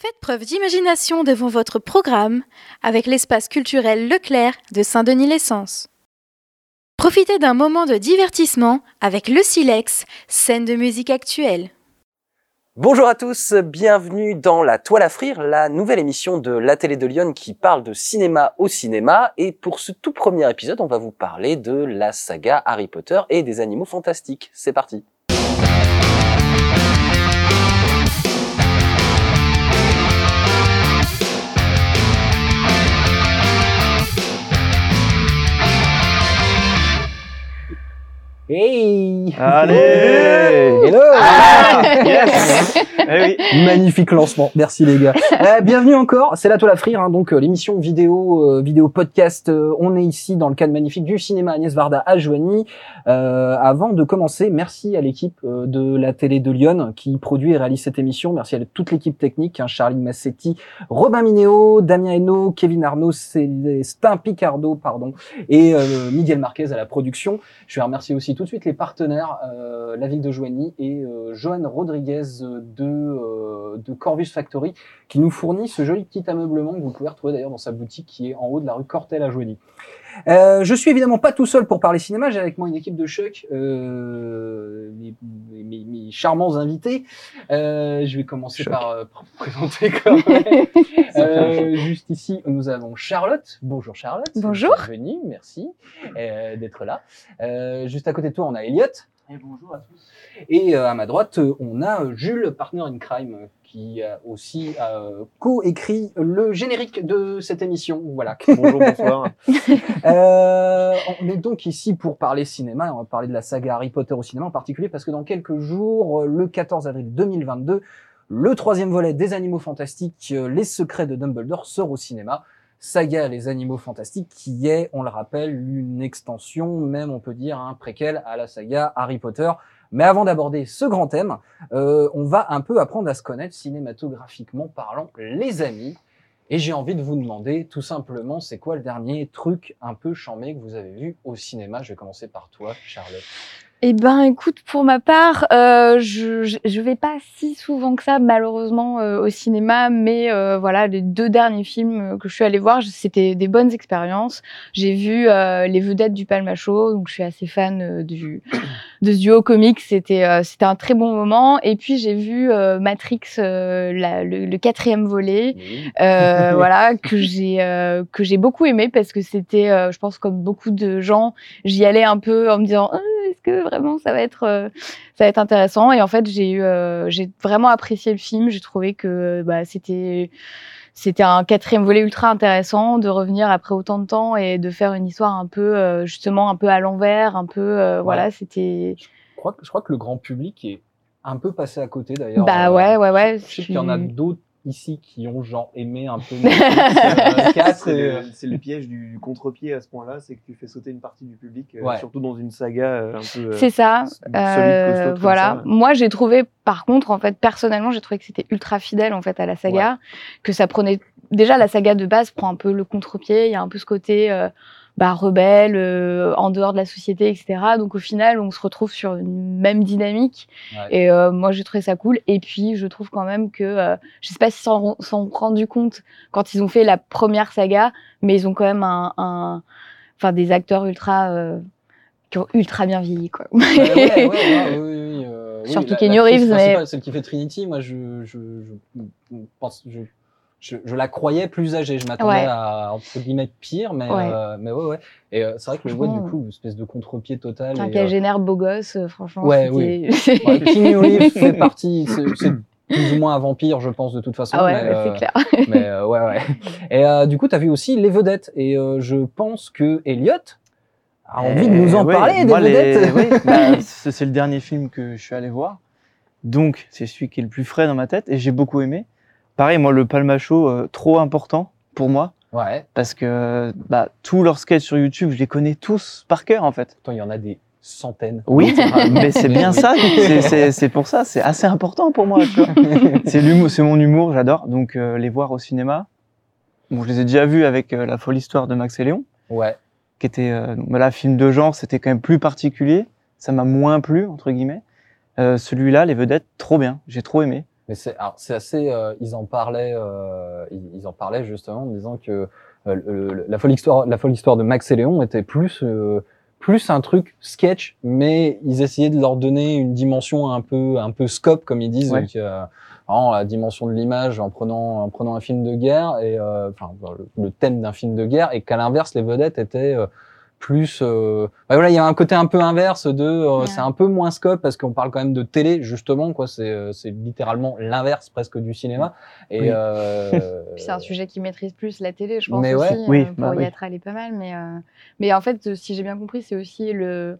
Faites preuve d'imagination devant votre programme avec l'espace culturel Leclerc de Saint-Denis-l'Essence. Profitez d'un moment de divertissement avec le Silex, scène de musique actuelle. Bonjour à tous, bienvenue dans La Toile à Frire, la nouvelle émission de la télé de Lyon qui parle de cinéma au cinéma. Et pour ce tout premier épisode, on va vous parler de la saga Harry Potter et des animaux fantastiques. C'est parti. Hey Allez Hello Ah, yes Eh oui. Magnifique lancement, merci les gars. Euh, bienvenue encore, c'est la toile à frire, hein, donc euh, l'émission vidéo, euh, vidéo podcast. euh, on est ici dans le cadre magnifique du cinéma Agnès Varda à Joigny. Euh, avant de commencer, merci à l'équipe euh, de la télé de Lyon qui produit et réalise cette émission. Merci à toute l'équipe technique, hein, Charlie Massetti, Robin Minéo, Damien Hainaut, Kevin Arnaud, Célestin Picardo, pardon, et euh, Miguel Marquez à la production. Je vais remercier aussi tout de suite les partenaires, euh, la ville de Joigny et euh, Johan Rodriguez de, euh, de Corvus Factory, qui nous fournit ce joli petit ameublement que vous pouvez retrouver d'ailleurs dans sa boutique qui est en haut de la rue Cortel à Joigny. Euh, je suis évidemment pas tout seul pour parler cinéma, j'ai avec moi une équipe de choc, euh, mes, mes- mes charmants invités. Euh, je vais commencer Choc. par, euh, par me présenter quand même. Euh, juste ici, nous avons Charlotte. Bonjour Charlotte. Bonjour. Bienvenue, merci euh, d'être là. Euh, juste à côté de toi, on a Elliot. bonjour à tous. Et euh, à ma droite, euh, on a euh, Jules, partner in crime, euh, qui a aussi euh, co-écrit le générique de cette émission. Voilà. Bonjour, bonsoir. Euh, on est donc ici pour parler cinéma. On va parler de la saga Harry Potter au cinéma en particulier parce que dans quelques jours, euh, le 14 avril 2022, le troisième volet des Animaux Fantastiques, euh, Les Secrets de Dumbledore, sort au cinéma. Saga Les Animaux Fantastiques, qui est, on le rappelle, une extension, même on peut dire un préquel à la saga Harry Potter. Mais avant d'aborder ce grand thème, euh, on va un peu apprendre à se connaître cinématographiquement parlant, les amis. Et j'ai envie de vous demander tout simplement, c'est quoi le dernier truc un peu chambé que vous avez vu au cinéma? Je vais commencer par toi, Charlotte. Eh ben, écoute, pour ma part, euh, je, je je vais pas si souvent que ça, malheureusement, euh, au cinéma. Mais euh, voilà, les deux derniers films euh, que je suis allée voir, c'était des bonnes expériences. J'ai vu euh, les vedettes du Palma Show, donc je suis assez fan euh, du de ce duo comique. C'était euh, c'était un très bon moment. Et puis j'ai vu euh, Matrix, euh, la- le, le quatrième volet. Euh, voilà que j'ai euh, que j'ai beaucoup aimé parce que c'était euh, je pense comme beaucoup de gens j'y allais un peu en me disant Euh, est-ce que vraiment ça va être euh, ça va être intéressant? Et en fait j'ai eu euh, j'ai vraiment apprécié le film. J'ai trouvé que bah, c'était c'était un quatrième volet ultra intéressant de revenir après autant de temps et de faire une histoire un peu euh, justement un peu à l'envers un peu euh, voilà c'était Je crois, que, je crois que le grand public est un peu passé à côté d'ailleurs. bah ouais ouais ouais Je sais qu'il y en a d'autres ici qui ont genre aimé un peu euh, 4 C'est le, piège du, contre-pied à ce point-là, c'est que tu fais sauter une partie du public, euh, surtout dans une saga euh, un peu. C'est ça. solide, Euh, costaud comme voilà. ça. Moi, j'ai trouvé, par contre, en fait, personnellement, j'ai trouvé que c'était ultra fidèle en fait à la saga, que ça prenait déjà la saga de base prend un peu le contre-pied. Il y a un peu ce côté euh, bah, rebelle, euh, en dehors de la société, etc. Donc au final, on se retrouve sur une même dynamique. Ouais. Et euh, moi, j'ai trouvé ça cool. Et puis, je trouve quand même que, euh, je sais pas s'ils s'en sont rendu compte quand ils ont fait la première saga, mais ils ont quand même un, un- enfin des acteurs ultra euh, qui ont ultra bien vieilli, quoi. Ouais, ouais, ouais, ouais, oui, oui, oui, oui, Surtout l'actrice Reeves, mais- Celle qui fait Trinity, moi je, je, je pense, je, je, je la croyais plus âgée. Je m'attendais Ouais. à entre guillemets pire, mais Ouais. euh, mais ouais ouais. Et euh, c'est vrai que je vois du coup une espèce de contre-pied total. un et, euh, cagénaire beau gosse, euh, franchement. Ouais, c'était- ouais, Keanu Reeves fait partie, c'est c'est plus ou moins un vampire, je pense de toute façon. ah ouais, ouais, euh, c'est clair. mais euh, ouais ouais. Et euh, du coup, tu as vu aussi les vedettes, et euh, je pense que Elliot a envie de nous en ouais, parler des les- vedettes. oui, bah, c'est c'est le dernier film que je suis allé voir. Donc, c'est celui qui est le plus frais dans ma tête et j'ai beaucoup aimé. Pareil, moi, le Palma Show, euh, trop important pour moi Ouais. parce que bah, tous leurs sketchs sur YouTube, je les connais tous par cœur en fait. Pourtant, il y en a des centaines. Oui, mais c'est bien ça. c'est- pour ça, c'est assez important pour moi. C'est mon humour, j'adore. Donc, euh, les voir au cinéma. Bon, je les ai déjà vus avec euh, La folle histoire de Max et Léon. Ouais. qui était euh, voilà, film de genre, c'était quand même plus particulier. Ça m'a moins plu entre guillemets. Euh, Celui-là, les vedettes, trop bien, j'ai trop aimé. Mais c'est assez. euh, ils en parlaient. euh, ils, ils en parlaient justement en disant que euh, le- la folle histoire, la folle histoire de Max et Léon était plus euh, plus un truc sketch, mais ils essayaient de leur donner une dimension un peu un peu scope comme ils disent, Ouais. donc, euh, vraiment la dimension de l'image en prenant en prenant un film de guerre et euh, enfin le, le thème d'un film de guerre et qu'à l'inverse les vedettes étaient euh, plus euh, bah voilà il y a un côté un peu inverse de euh, Ouais. c'est un peu moins scope parce qu'on parle quand même de télé justement quoi c'est euh, c'est littéralement l'inverse presque du cinéma et Oui. euh, c'est un sujet qui maîtrise plus la télé, je pense Mais ouais. aussi. Oui, euh, pour bah y oui. être allé pas mal, mais euh, mais en fait, si j'ai bien compris, c'est aussi le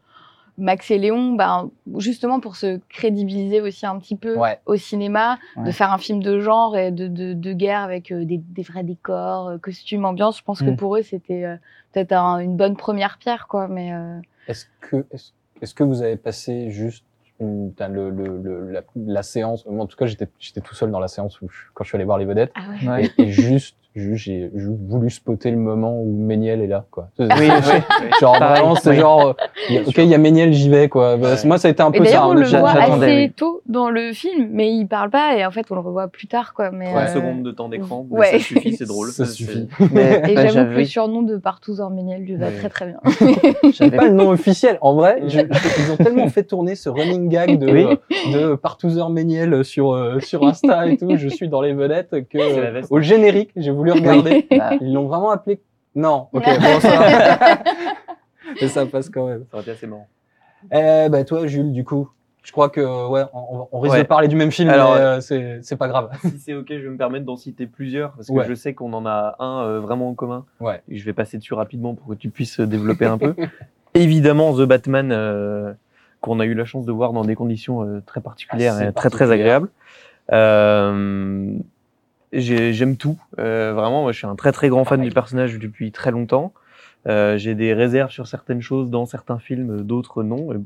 Max et Léon, ben, justement pour se crédibiliser aussi un petit peu Ouais. au cinéma, de faire un film de genre et de, de, de guerre avec euh, des, des vrais décors, euh, costumes, ambiance. Je pense que Mm. pour eux, c'était euh, peut-être un- une bonne première pierre, quoi. Mais euh, Est-ce que, est-ce, est-ce que vous avez passé juste une, t'as le, le, le- la, la séance, moi, en tout cas j'étais, j'étais tout seul dans la séance où je- quand je suis allé voir les vedettes, ah ouais. Ouais. et, juste j'ai j'ai voulu spotter le moment où Méniel est là, quoi. Oui, oui, oui. Genre Pareil, vraiment, c'est oui. genre, euh, ok, il y a Méniel, j'y vais, quoi. Bah, Ouais. Moi, ça a été un Et peu ça. hein, on le voit assez oui. tôt dans le film, mais il parle pas et en fait, on le revoit plus tard, quoi. Mais, Une euh, seconde de temps d'écran, ouais. ça suffit, c'est drôle. Ça suffit. Mais Et bah, j'avoue que j'avais- le surnom de Partouzor Méniel lui va Ouais. très très bien. J'ai pas le nom officiel. En vrai, je- je- ils ont tellement fait tourner ce running gag de, Oui. de Partouzeur Méniel sur, euh, sur Insta et tout. Je suis dans les vedettes que, euh, au générique, j'ai voulu regarder. Bah, Ils l'ont vraiment appelé. Non, ok, bon, ça. Mais ça passe quand même. Ça aurait été assez marrant. Eh, bah, toi, Jules, du coup, je crois que, ouais, on, on risque Ouais. de parler du même film, Alors, mais euh, c'est, c'est pas grave. si c'est ok, je vais me permettre d'en citer plusieurs parce que Ouais. je sais qu'on en a un euh, vraiment en commun. Ouais. Et je vais passer dessus rapidement pour que tu puisses développer un peu. Évidemment, The Batman, euh, qu'on a eu la chance de voir dans des conditions euh, très particulières Assez et très très agréables. J'ai- J'aime tout. Euh, vraiment, moi, je suis un très très grand fan Pareil. du personnage depuis très longtemps. Euh, j'ai des réserves sur certaines choses dans certains films, d'autres non. Et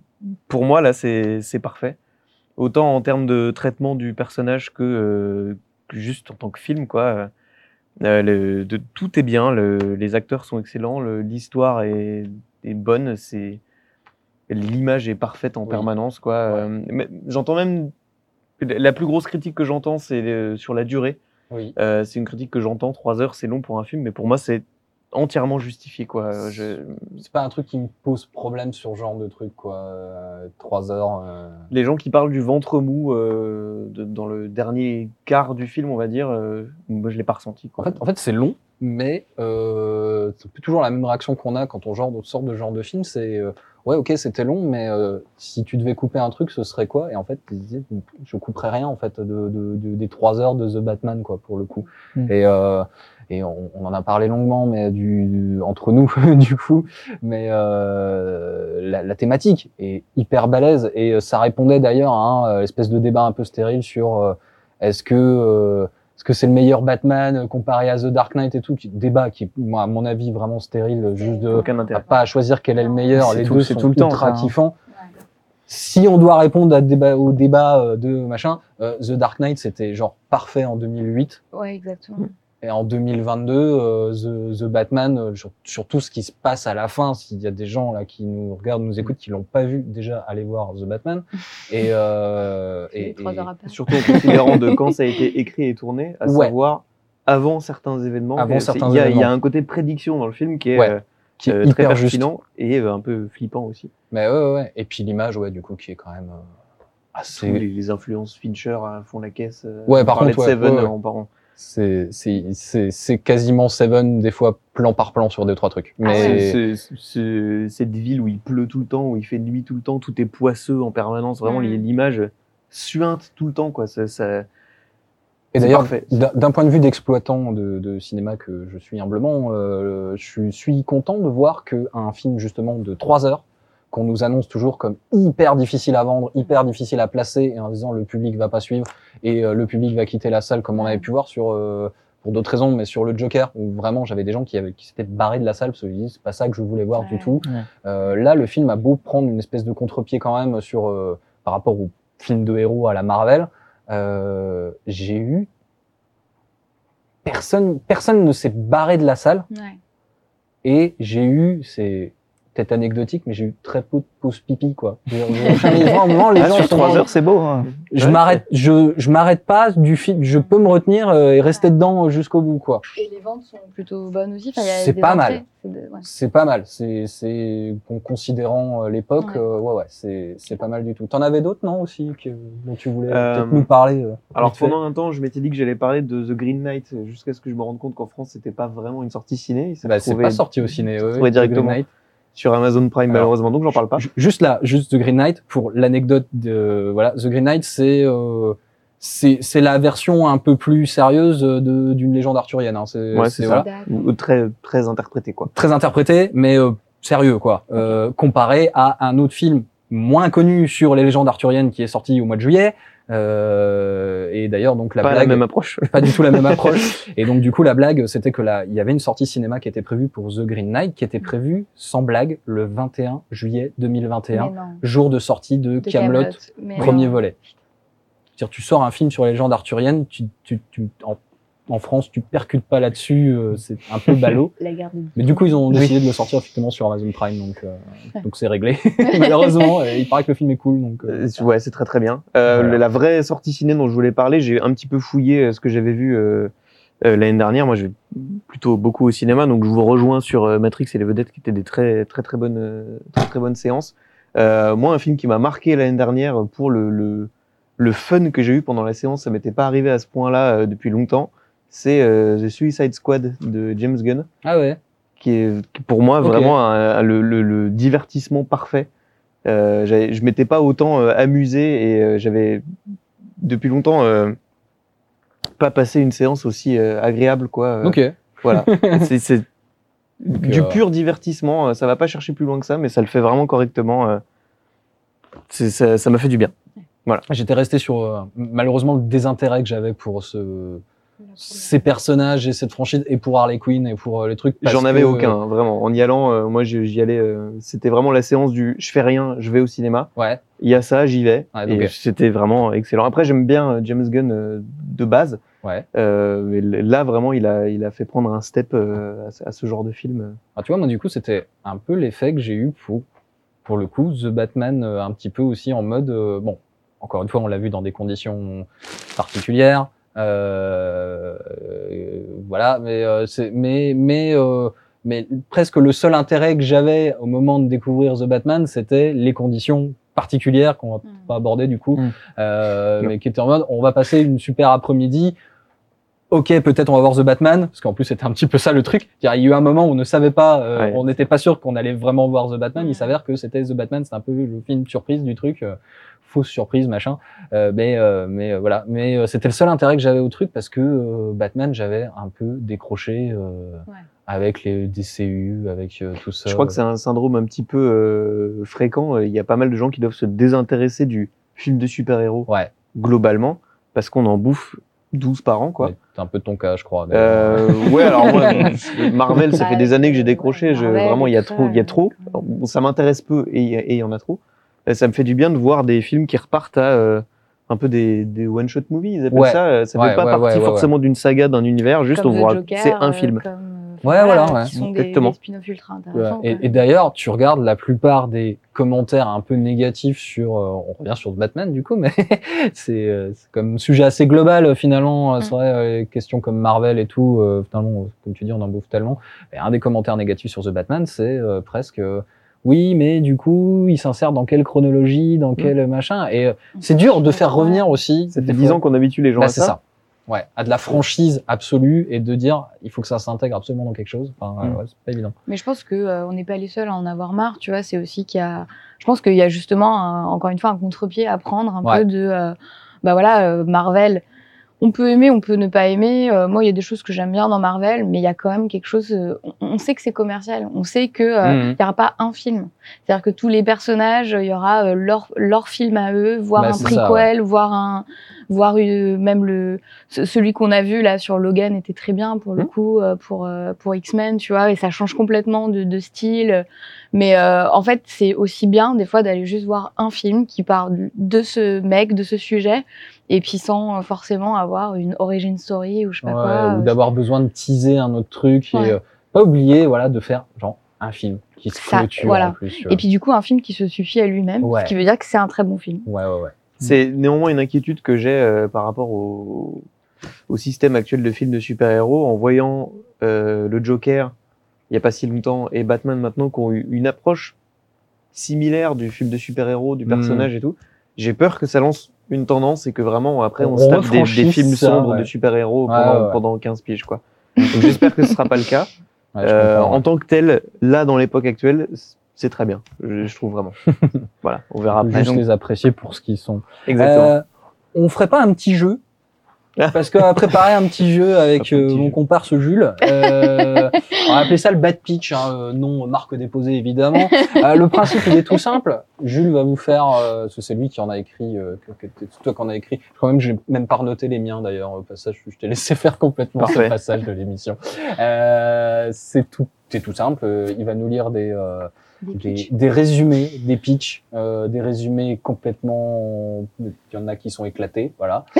pour moi, là, c'est c'est parfait. Autant en termes de traitement du personnage que, euh, que juste en tant que film, quoi. Euh, le- de, tout est bien, le- les acteurs sont excellents, le- l'histoire est, est bonne, c'est l'image est parfaite en Oui. permanence, quoi. Euh, J'entends même la plus grosse critique que j'entends, c'est euh, sur la durée. Oui. Euh, c'est une critique que j'entends. Trois heures, c'est long pour un film, mais pour moi, c'est entièrement justifié, quoi. Je, C'est pas un truc qui me pose problème sur ce genre de truc, quoi. Euh, Trois heures. euh, les gens qui parlent du ventre mou euh, de- dans le dernier quart du film, on va dire, moi je l'ai pas ressenti. En fait, en fait c'est long, mais c'est toujours la même réaction qu'on a quand on genre, sort de genre de film. C'est ouais, ok, c'était long, mais euh, si tu devais couper un truc, ce serait quoi? Et en fait, je couperais rien en fait de, de, de- des trois heures de The Batman, quoi, pour le coup. Mm. Et euh, et on, on en a parlé longuement, mais du, du- entre nous, du coup, mais euh, la, la thématique est hyper balèze et euh, ça répondait d'ailleurs à un euh, espèce de débat un peu stérile sur euh, est-ce que euh, est-ce que c'est le meilleur Batman euh, comparé à The Dark Knight et tout qui débat qui moi à mon avis vraiment stérile juste de Aucun à pas à choisir quel est le meilleur. Les tout- deux c'est sont tout le temps, ultra hein. kiffants. Si on doit répondre à débat, au débat euh, de machin euh, The Dark Knight c'était genre parfait en 2008 Ouais, exactement. Et en 2022, euh, The, The Batman, euh, sur, sur tout ce qui se passe à la fin, s'il y a des gens là qui nous regardent, nous écoutent, qui l'ont pas vu, déjà allez voir The Batman. Et, euh, Et, et. Surtout en considérant de quand ça a été écrit et tourné, à Ouais. savoir avant certains événements. Avant certains il y a, Il y événements. a un côté prédiction dans le film qui est, Ouais, qui est euh, très pertinent et euh, un peu flippant aussi. Mais ouais. Et puis l'image, ouais, du coup, qui est quand même euh, Tous assez. les, les influences Fincher font la caisse. euh, Ouais, on par contre, de Seven ouais, ouais. en parlant. C'est, c'est, c'est, c'est quasiment Seven, des fois plan par plan sur deux trois trucs. Ah Mais C'est- c'est- c'est- Cette ville où il pleut tout le temps, où il fait nuit tout le temps, tout est poisseux en permanence. Vraiment, Mm. l'image suinte tout le temps. Quoi. Ça, ça- Et d'ailleurs, d'un d'un point de vue d'exploitant de, de cinéma que je suis humblement, euh, je suis content de voir qu'un film justement de trois heures, qu'on nous annonce toujours comme hyper difficile à vendre, hyper difficile à placer, et en disant le public va pas suivre et euh, le public va quitter la salle, comme on avait pu voir sur euh, pour d'autres raisons, mais sur le Joker, où vraiment j'avais des gens qui, avaient, qui s'étaient barrés de la salle parce qu'ils disaient c'est pas ça que je voulais voir du tout. Ouais. Euh, là, le film a beau prendre une espèce de contre-pied quand même sur euh, par rapport au film de héros à la Marvel. Euh, j'ai eu personne, personne ne s'est barré de la salle Ouais. et j'ai eu, c'est peut-être anecdotique, mais j'ai eu très peu de pauses pipi, quoi. Vraiment, les Ah, gens sur sont- trois heures, c'est beau. hein. Je Ouais, m'arrête, je, je m'arrête pas du film. Je peux me retenir euh, et rester dedans jusqu'au bout, quoi. Et les ventes sont plutôt bonnes aussi. Enfin, C'est pas mal. C'est pas mal. C'est, c'est, con- considérant euh, l'époque, Ouais. euh, ouais, ouais, c'est, c'est pas mal du tout. T'en avais d'autres, non, aussi, que, dont tu voulais Euh, peut-être nous parler? euh, Alors pendant un temps, je m'étais dit que j'allais parler de The Green Knight jusqu'à ce que je me rende compte qu'en France, c'était pas vraiment une sortie ciné. Bah, c'est pas sorti au ciné, ouais, directement. Green Knight. Sur Amazon Prime Alors, malheureusement, donc j'en parle pas. Ju- Juste là, juste The Green Knight, pour l'anecdote de, voilà, The Green Knight, c'est, euh, c'est, c'est la version un peu plus sérieuse de, d'une légende arthurienne, hein. C'est, Ouais, c'est ça. voilà. Très très interprété quoi. très interprété, mais euh, sérieux quoi. Euh, comparé à un autre film moins connu sur les légendes arthuriennes qui est sorti au mois de juillet. Euh, et d'ailleurs donc la pas blague, la même approche. pas du tout la même approche. Et donc du coup la blague c'était que là il y avait une sortie cinéma qui était prévue pour The Green Knight qui était prévue sans blague le 21 juillet 2021, Mais non. jour de sortie de, De Camelot, premier non. volet. C'est-à-dire tu sors un film sur les légendes arthuriennes, tu, tu, tu en, en France tu percutes pas là-dessus, euh, c'est un peu ballot. La garde de Mais du coup, ils ont décidé de le sortir effectivement sur Amazon Prime, donc euh, donc c'est réglé. Malheureusement, euh, il paraît que le film est cool, donc. euh, Euh, ouais, c'est très très bien. Euh, Voilà. La vraie sortie ciné dont je voulais parler, j'ai un petit peu fouillé ce que j'avais vu euh, euh, l'année dernière. Moi, je vais plutôt beaucoup au cinéma, donc je vous rejoins sur euh, Matrix et les vedettes, qui étaient des très très très bonnes très très bonnes séances. Euh, moi, un film qui m'a marqué l'année dernière pour le, le le fun que j'ai eu pendant la séance, ça m'était pas arrivé à ce point-là euh, depuis longtemps. C'est euh, The Suicide Squad de James Gunn Ah ouais. qui est pour moi vraiment un- un- le, le- le divertissement parfait. Euh, je m'étais pas autant euh, amusé et j'avais depuis longtemps pas passé une séance aussi agréable quoi. Ok. Voilà, c'est du euh, pur divertissement. Ça va pas chercher plus loin que ça, mais ça le fait vraiment correctement. Ça m'a fait du bien. J'étais resté sur euh, malheureusement le désintérêt que j'avais pour ce ces personnages et cette franchise et pour Harley Quinn et pour euh, les trucs. J'en avais que- aucun, vraiment. En y allant, euh, moi j'y allais. euh, C'était vraiment la séance du je fais rien, je vais au cinéma. Ouais. Il y a ça, j'y vais. Et c'était vraiment excellent. Après, j'aime bien euh, James Gunn euh, de base. Ouais. Euh, mais là, vraiment, il a, il a fait prendre un step euh, à, ce- à ce genre de film. Ah, tu vois, moi du coup, c'était un peu l'effet que j'ai eu pour pour le coup The Batman euh, un petit peu aussi en mode euh, bon. Encore une fois, on l'a vu dans des conditions particulières. Euh, voilà, mais euh, c'est mais mais euh, mais presque le seul intérêt que j'avais au moment de découvrir The Batman, c'était les conditions particulières qu'on va Mm. pas aborder du coup, Mm. euh, mais qui étaient en mode on va passer une super après-midi. Ok, peut-être on va voir The Batman, parce qu'en plus c'était un petit peu ça le truc. Il y a eu un moment où on ne savait pas, euh, Ouais. on n'était pas sûr qu'on allait vraiment voir The Batman. Il s'avère que c'était The Batman, c'est un peu le film surprise du truc, euh, fausse surprise machin. Euh, mais euh, mais euh, voilà, mais euh, c'était le seul intérêt que j'avais au truc parce que euh, Batman j'avais un peu décroché euh, Ouais. avec les DCU, avec euh, tout ça. Je crois que c'est un syndrome un petit peu euh, fréquent. Il y a pas mal de gens qui doivent se désintéresser du film de super-héros ouais, globalement parce qu'on en bouffe 12 par an, quoi. c'est un peu ton cas, je crois. Euh, ouais, alors moi, Marvel, ça fait des années que j'ai décroché. Je, vraiment, il y a trop, ça, il y a trop. ça m'intéresse peu et et il y en a trop. Ça me fait du bien de voir des films qui repartent à euh, un peu des, des one shot movies. Ils appellent Ouais. ça. euh, Ça Ouais, fait pas ouais, partie ouais, ouais, forcément d'une saga, d'un univers. Juste comme on The voit, c'est un euh, film. comme, euh, Ouais, voilà, ouais. Qui sont des, Exactement. des spin-offs ultra intéressants. Et, d'ailleurs, tu regardes la plupart des commentaires un peu négatifs sur, euh, on revient sur Batman du coup, mais c'est euh, comme sujet assez global finalement. euh, C'est Mm. vrai, euh, les questions comme Marvel et tout, euh, finalement, comme tu dis, on en bouffe tellement. Et un des commentaires négatifs sur The Batman, c'est euh, presque, euh, oui, mais du coup, il s'insère dans quelle chronologie, dans quel machin. Et euh, c'est dur de faire revenir aussi. Ça fait des 10 fois- ans qu'on habitue les gens Bah, à c'est ça. ça. Ouais, à de la franchise absolue et de dire il faut que ça s'intègre absolument dans quelque chose. Enfin, Mm. ouais, c'est pas évident. Mais je pense que euh, on n'est pas les seuls à en avoir marre, tu vois. C'est aussi qu'il y a, je pense qu'il y a justement un- encore une fois un contre-pied à prendre un Ouais. peu de, euh, bah voilà, euh, Marvel. On peut aimer, on peut ne pas aimer. Euh, moi, il y a des choses que j'aime bien dans Marvel, mais il y a quand même quelque chose. euh, on, sait que c'est commercial. On sait que euh, Mhm. y aura pas un film. C'est-à-dire que tous les personnages, il y aura euh, leur leur film à eux, voire Bah, un prequel, voire un, voire même le ce- celui qu'on a vu là sur Logan était très bien pour le Mhm. coup pour pour X-Men, tu vois, et ça change complètement de, de style. Mais euh, en fait, c'est aussi bien des fois d'aller juste voir un film qui parle de ce mec, de ce sujet, et puis sans euh, forcément avoir une origin story ou je sais pas Ouais, quoi. ou euh, d'avoir besoin de teaser un autre truc Ouais. et euh, pas oublier voilà de faire genre un film qui se Ça, clôture voilà. en plus. Et puis du coup, un film qui se suffit à lui-même, Ouais. ce qui veut dire que c'est un très bon film. Ouais, ouais, ouais. C'est néanmoins une inquiétude que j'ai euh, par rapport au, au système actuel de films de super-héros en voyant euh, le Joker il y a pas si longtemps et Batman maintenant qui ont eu une approche similaire du film de super-héros, du Mhm. personnage et tout. J'ai peur que ça lance une tendance et que vraiment après on, On se tape des, films ça, sombres ouais. de super-héros pendant, pendant 15 piges quoi. J'espère que ce sera pas le cas. Euh, en tant que tel, là dans l'époque actuelle, c'est très bien. Je, je trouve vraiment. voilà, on verra après. juste les apprécier pour ce qu'ils sont. Exactement. Euh, on ferait pas un petit jeu parce qu'on préparé un petit jeu avec euh, mon comparse Jules. Euh, on va appeler ça le bad pitch, hein, euh, non marque déposée évidemment. Euh, le principe il est tout simple. Jules va vous faire, euh, parce que c'est lui qui en a écrit, euh, que, que- c'est toi qui en a écrit. Je crois même que j'ai même pas noté les miens d'ailleurs au passage. Je t'ai laissé faire complètement ce Parfait. passage de l'émission. Euh, c'est tout, c'est tout simple. Euh, Il va nous lire des euh, Des des, pitchs. des résumés, des pitchs, euh, des résumés complètement. Il y en a qui sont éclatés, voilà.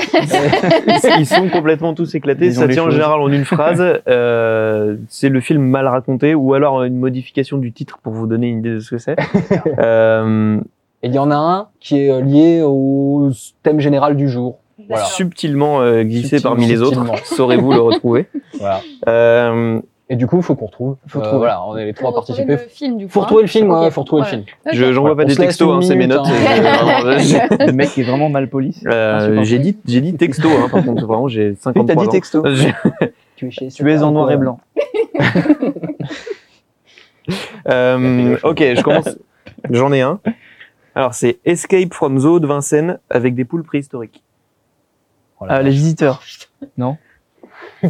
Ils sont complètement tous éclatés. Disons Ça tient en général en une phrase. Euh, c'est le film mal raconté ou alors une modification du titre pour vous donner une idée de ce que c'est. Euh, Et il y en a un qui est euh, lié au thème général du jour. Voilà. subtilement euh, glissé Subtilement, parmi les autres. Saurez-vous le retrouver? Voilà. Et du coup, il faut qu'on retrouve. Faut euh, trouver. Voilà, on est les trois à Faut retrouver participer. le film du coup. Faut hein. retrouver le film, ouais, Ok. faut retrouver Ouais. le film. Je j'envoie Ouais, pas on des textos, hein, c'est mes notes. hein. Le mec est vraiment mal poli. Euh, j'ai dit j'ai dit texto hein, par contre vraiment j'ai Oui, 53 t'as dit ans. texto. Tu es, chez Tu es en noir et blanc. Euh, ok, je commence. J'en ai un. Alors c'est Escape from Zoo de Vincennes avec des poules préhistoriques. Oh les visiteurs.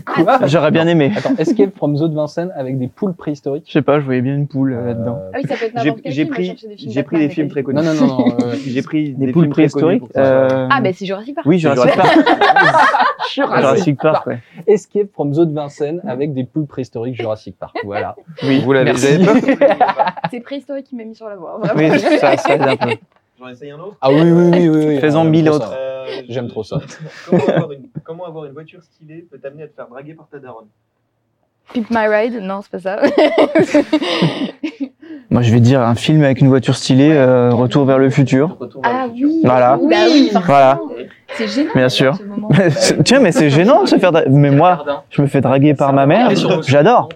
Quoi J'aurais bien aimé. Attends, Escape from Zoo de Vincennes avec des poules préhistoriques. Je sais pas, je voyais bien une poule euh, là-dedans. Euh, Ah oui, ça peut être J'ai n'importe quel j'ai pris des films j'ai pris Batman, des films mais très connus. Non, non, non, non. euh, J'ai pris Des, des, poules préhistoriques. euh, Ah, ben c'est Jurassic Park. Oui, Jurassic Park. Jurassic Park. Ouais. Escape from Zoo de Vincennes avec des poules préhistoriques Jurassic Park? Voilà. Oui, vous l'avez C'est préhistorique qui m'a mis sur la voie. Oui, ça, ça aide un peu. J'en essaye un autre? Ah oui, oui, oui, oui. Ah, mille autres. Euh, J'aime trop ça. comment, avoir une, comment avoir une voiture stylée peut t'amener à te faire draguer par ta daronne Pimp My Ride, non, c'est pas ça. Moi, je vais dire un film avec une voiture stylée, euh, Retour vers le futur. ah oui. Voilà. Oui, bah. Voilà. C'est gênant. Bien sûr. ce. Tiens, mais c'est gênant de se faire. dra- Mais moi, je me fais draguer par ma mère. J'adore.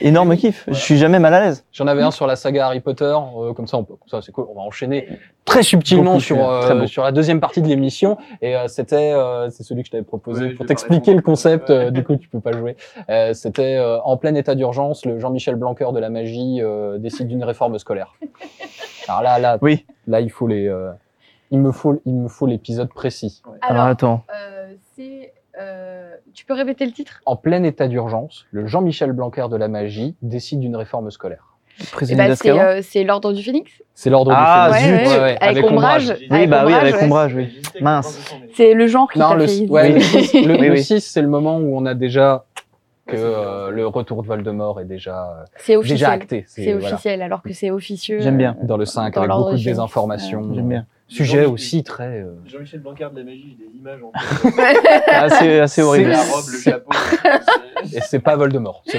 Énorme kiff. Je suis jamais mal à l'aise. J'en avais un sur la saga Harry Potter, euh, comme ça, on peut, ça c'est cool. On va enchaîner très subtilement Beaucoup sur euh, très sur la deuxième partie de l'émission. Et euh, c'était, euh, c'est celui que je t'avais proposé Ouais, pour t'expliquer le concept. euh, du coup, tu peux pas jouer. Euh, c'était euh, en plein état d'urgence, le Jean-Michel Blanquer de la magie euh, décide d'une réforme scolaire. Alors là, là, Oui. là, il faut les, euh, il me faut, il me faut l'épisode précis. Alors, attends. euh, c'est. Euh, tu peux répéter le titre? En plein état d'urgence, le Jean-Michel Blanquer de la magie décide d'une réforme scolaire. Eh Président ben, C'est euh, c'est l'ordre du Phénix. C'est l'ordre Ah, du zut. Phénix. Ouais, Ouais, ouais, ouais, avec ombrage. Oui, bah oui, avec ouais. ombrage, oui. Mince. C'est le genre qui Non, le, fait ouais, le hésiter. 6, le, Oui, le oui. 6, c'est le moment où on a déjà que euh, le retour de Voldemort est déjà, C'est officiel. déjà acté. C'est voilà. officiel, alors que c'est officieux. J'aime bien. Dans le 5, Dans avec beaucoup de du Phénix. désinformation. J'aime bien. Sujet aussi très... euh, Jean-Michel Blanquer de la magie, j'ai des images en Assez, assez horrible. La robe, le C'est- chapeau. Et c'est pas Voldemort.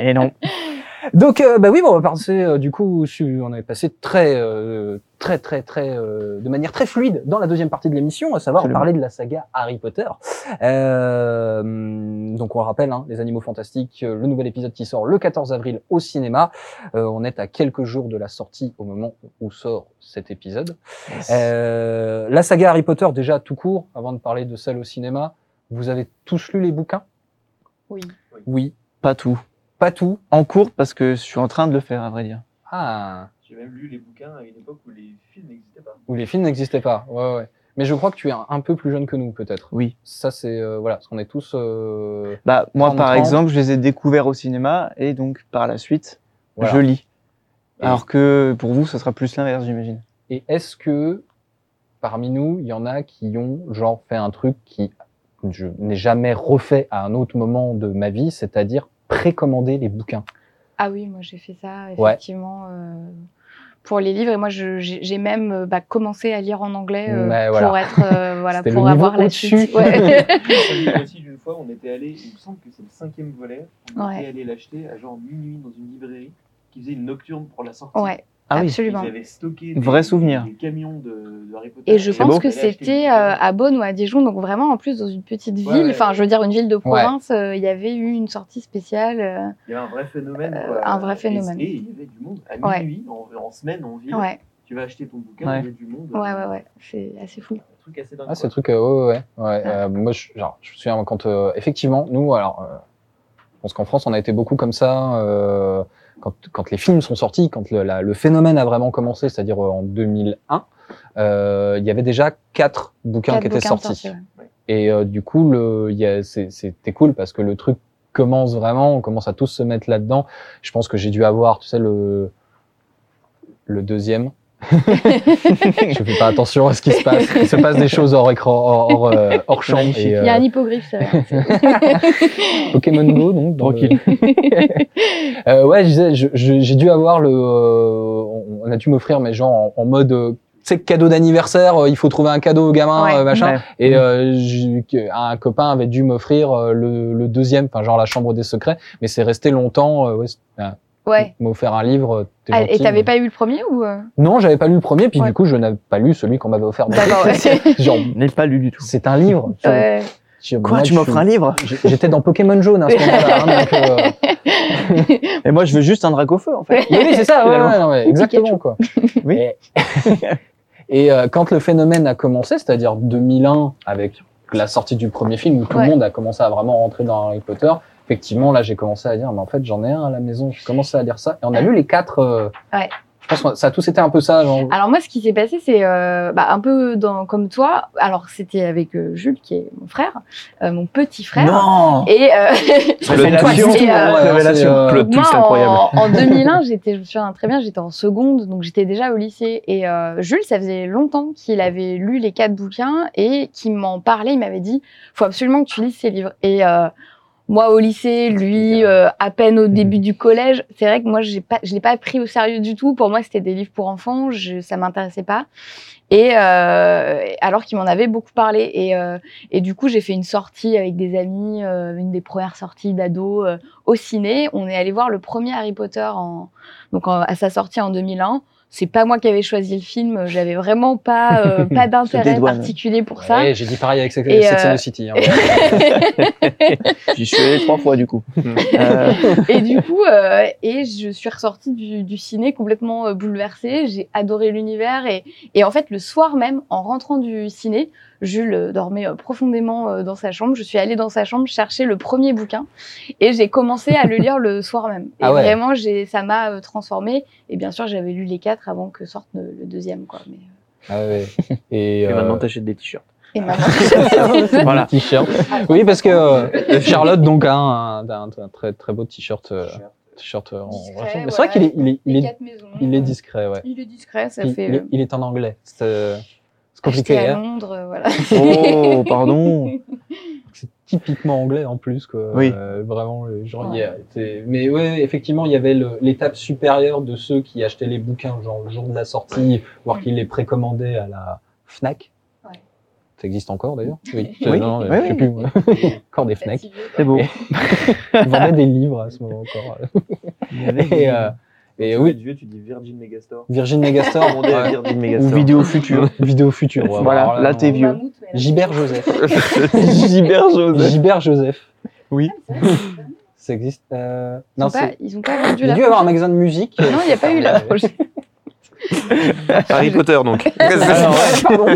Et non. Donc, euh, bah oui, bon, on va passer, euh, du coup, on avait passé très, euh, très, très, très, euh, de manière très fluide dans la deuxième partie de l'émission, à savoir Absolument. parler de la saga Harry Potter. Euh, donc, on le rappelle, hein, Les Animaux Fantastiques, le nouvel épisode qui sort le 14 avril au cinéma. Euh, on est à quelques jours de la sortie au moment où sort cet épisode. Euh, la saga Harry Potter, déjà tout court, avant de parler de celle au cinéma, vous avez tous lu les bouquins? Oui. Oui. Pas tout. Pas tout En cours, parce que je suis en train de le faire, à vrai dire. Ah J'ai même lu les bouquins à une époque où les films n'existaient pas. Où les films n'existaient pas. Ouais, ouais. Mais je crois que tu es un, un peu plus jeune que nous, peut-être. Oui. Ça, c'est euh, voilà, parce qu'on est tous. euh, Bah, moi, 30, par 30. exemple, je les ai découverts au cinéma et donc, par la suite, Voilà. je lis. Et- Alors que pour vous, ce sera plus l'inverse, j'imagine. Et est-ce que parmi nous, il y en a qui ont genre fait un truc qui je n'ai jamais refait à un autre moment de ma vie, c'est-à-dire précommander les bouquins. Ah oui, moi j'ai fait ça, Ouais. effectivement. euh, pour les livres. Et moi, je- j'ai même euh, bah, commencé à lire en anglais euh, Ouais, voilà. pour être, euh, voilà, pour avoir la suite. Ouais. aussi d'une fois, on était allé, il me semble que c'est le cinquième volet, on Ouais. était allé l'acheter à genre minuit dans une librairie qui faisait une nocturne pour la sortie. ouais, Ah oui. absolument. Ils avaient stocké Vrai souvenir. des camions de, de Harry Potter. Et je pense que c'était euh, à Beaune ou à Dijon, donc vraiment en plus dans une petite ville, Ouais, ouais. enfin je veux dire une ville de province, euh, il y avait eu une sortie spéciale. euh, Il y avait un vrai phénomène. Euh, quoi. un vrai phénomène. Et, et il y avait du monde à Ouais. minuit, en, en semaine, en ville. ouais, Tu vas acheter ton bouquin, Ouais. il y a du monde. ouais, ouais, ouais, c'est assez fou. Un truc assez dingue. Ah, c'est le truc, euh, ouais, ouais, ouais. ouais. Euh, moi, je, genre, je me souviens quand, euh, effectivement, nous, alors, euh, je pense qu'en France, on a été beaucoup comme ça. Quand, quand les films sont sortis, quand le, la- le phénomène a vraiment commencé, c'est-à-dire euh, en 2001, euh, il y avait déjà quatre bouquins Quatre qui étaient bouquins sortis. sortis, ouais. Et euh, du coup, le, il y a- c'est- c'était cool parce que le truc commence vraiment, on commence à tous se mettre là-dedans. Je pense que j'ai dû avoir, tu sais, le, le deuxième. je fais pas attention à ce qui se passe. Il se passe des choses hors écran, hors, hors, euh, hors champ. Et, Il y a euh, un hippogriffe, vrai. Pokémon Go, donc. Tranquille. Euh, ouais, je disais, je- je- j'ai dû avoir le. euh, on- a dû m'offrir, mais genre en, en mode. euh, tu sais, cadeau d'anniversaire, euh, il faut trouver un cadeau au gamin, Ouais. euh, machin. Ouais. Et euh, un copain avait dû m'offrir euh, le, le deuxième, enfin genre la chambre des secrets, mais c'est resté longtemps. Euh, ouais, Ouais. m'a offert un livre. euh, t'es Ah, gentil, et t'avais mais- pas eu le premier ou euh Non, j'avais pas lu le premier, puis Ouais. du coup je n'avais pas lu celui qu'on m'avait offert. D'accord, ouais. Genre, Je n'ai pas lu du tout. c'est un livre. Ouais. Je- Quoi, moi, tu je- m'offres un livre J'étais dans Pokémon jaune à ce moment-là. hein, donc, euh, Et moi, je veux juste un drac au feu, en fait. Oui, oui, c'est ça, ouais, ouais, non, ouais, exactement quoi. Oui. Et, et, euh, quand le phénomène a commencé, c'est-à-dire 2001, avec la sortie du premier film où tout Ouais. le monde a commencé à vraiment rentrer dans Harry Potter, effectivement, là, j'ai commencé à dire, mais en fait, j'en ai un à la maison. J'ai commencé à lire ça, et on a lu les quatre. euh, Ouais. Je pense que ça a tous été un peu ça. Genre, Alors moi, ce qui s'est passé, c'est euh, bah, un peu dans, comme toi. Alors c'était avec euh, Jules, qui est mon frère, euh, mon petit frère. Non Et euh, Révélation. Euh, Révélation. euh, moi, twist en, incroyable. en 2001, j'étais, je me souviens très bien, j'étais en seconde, donc j'étais déjà au lycée. Et euh, Jules, ça faisait longtemps qu'il avait lu les quatre bouquins et qu'il m'en parlait. Il m'avait dit, faut absolument que tu lises ces livres. Et euh, moi, au lycée, lui, euh, à peine au début du collège, c'est vrai que moi, j'ai pas, je l'ai pas pris au sérieux du tout. Pour moi, c'était des livres pour enfants, je, ça m'intéressait pas. Et euh, alors qu'il m'en avait beaucoup parlé. Et, euh, et du coup, j'ai fait une sortie avec des amis, euh, une des premières sorties d'ado euh, au ciné. On est allé voir le premier Harry Potter en, donc en- à sa sortie en 2001. C'est pas moi qui avais choisi le film. J'avais vraiment pas, euh, pas d'intérêt particulier pour ça. ouais, j'ai dit pareil avec Sex Et, Sex and euh, the City. hein. J'y suis allé trois fois, du coup. Euh, et du coup, euh, et je suis ressortie du, du ciné complètement euh, bouleversée. J'ai adoré l'univers et, et en fait, le soir même, en rentrant du ciné, Jules euh, dormait euh, profondément euh, dans sa chambre. Je suis allée dans sa chambre chercher le premier bouquin et j'ai commencé à le lire le soir même. Et Ah ouais. vraiment, j'ai, ça m'a transformée. Et bien sûr, j'avais lu les quatre avant que sorte le, le deuxième, quoi. Mais, Ah ouais. Et, Et euh, maintenant, t'achètes des t-shirts. et maintenant, Voilà. t-shirt. Oui, parce que euh, Charlotte donc a un, un- un très très beau t-shirt. euh, t-shirt en- c'est vrai qu'il est, il est, il les est, quatre maisons. il est discret, ouais. Il est discret, ça Il, fait. il est, il est en anglais. Euh, acheté à hein. Londres, euh, voilà. Oh, pardon. C'est typiquement anglais en plus, quoi. Oui. Euh, vraiment, genre, Ouais. il y a- c'est- mais ouais, effectivement, il y avait l'étape supérieure de ceux qui achetaient les bouquins, genre le jour de la sortie, voire qui les précommandaient à la Fnac. Ouais. Ça existe encore d'ailleurs Oui. Oui. Non, Oui, je sais oui. plus. moi. encore des Fnac. C'est beau. Ils vendaient des livres à ce moment encore. Et, euh, et oui, vieux, tu dis Virgin Megastore. Virgin Megastore, ouais. Virgin Ou Megastore. vidéo future. vidéo future. ouais, Voilà, alors là, t'es vieux. Gilbert Joseph. Gilbert Joseph. Gilbert Joseph. Oui. Ça existe. euh, Ils Non, ont pas, c'est. ils ont pas vendu Il y a dû avoir un magasin de musique. Non, il n'y a pas eu la prochaine. Harry Potter, donc. Alors, ouais, pardon.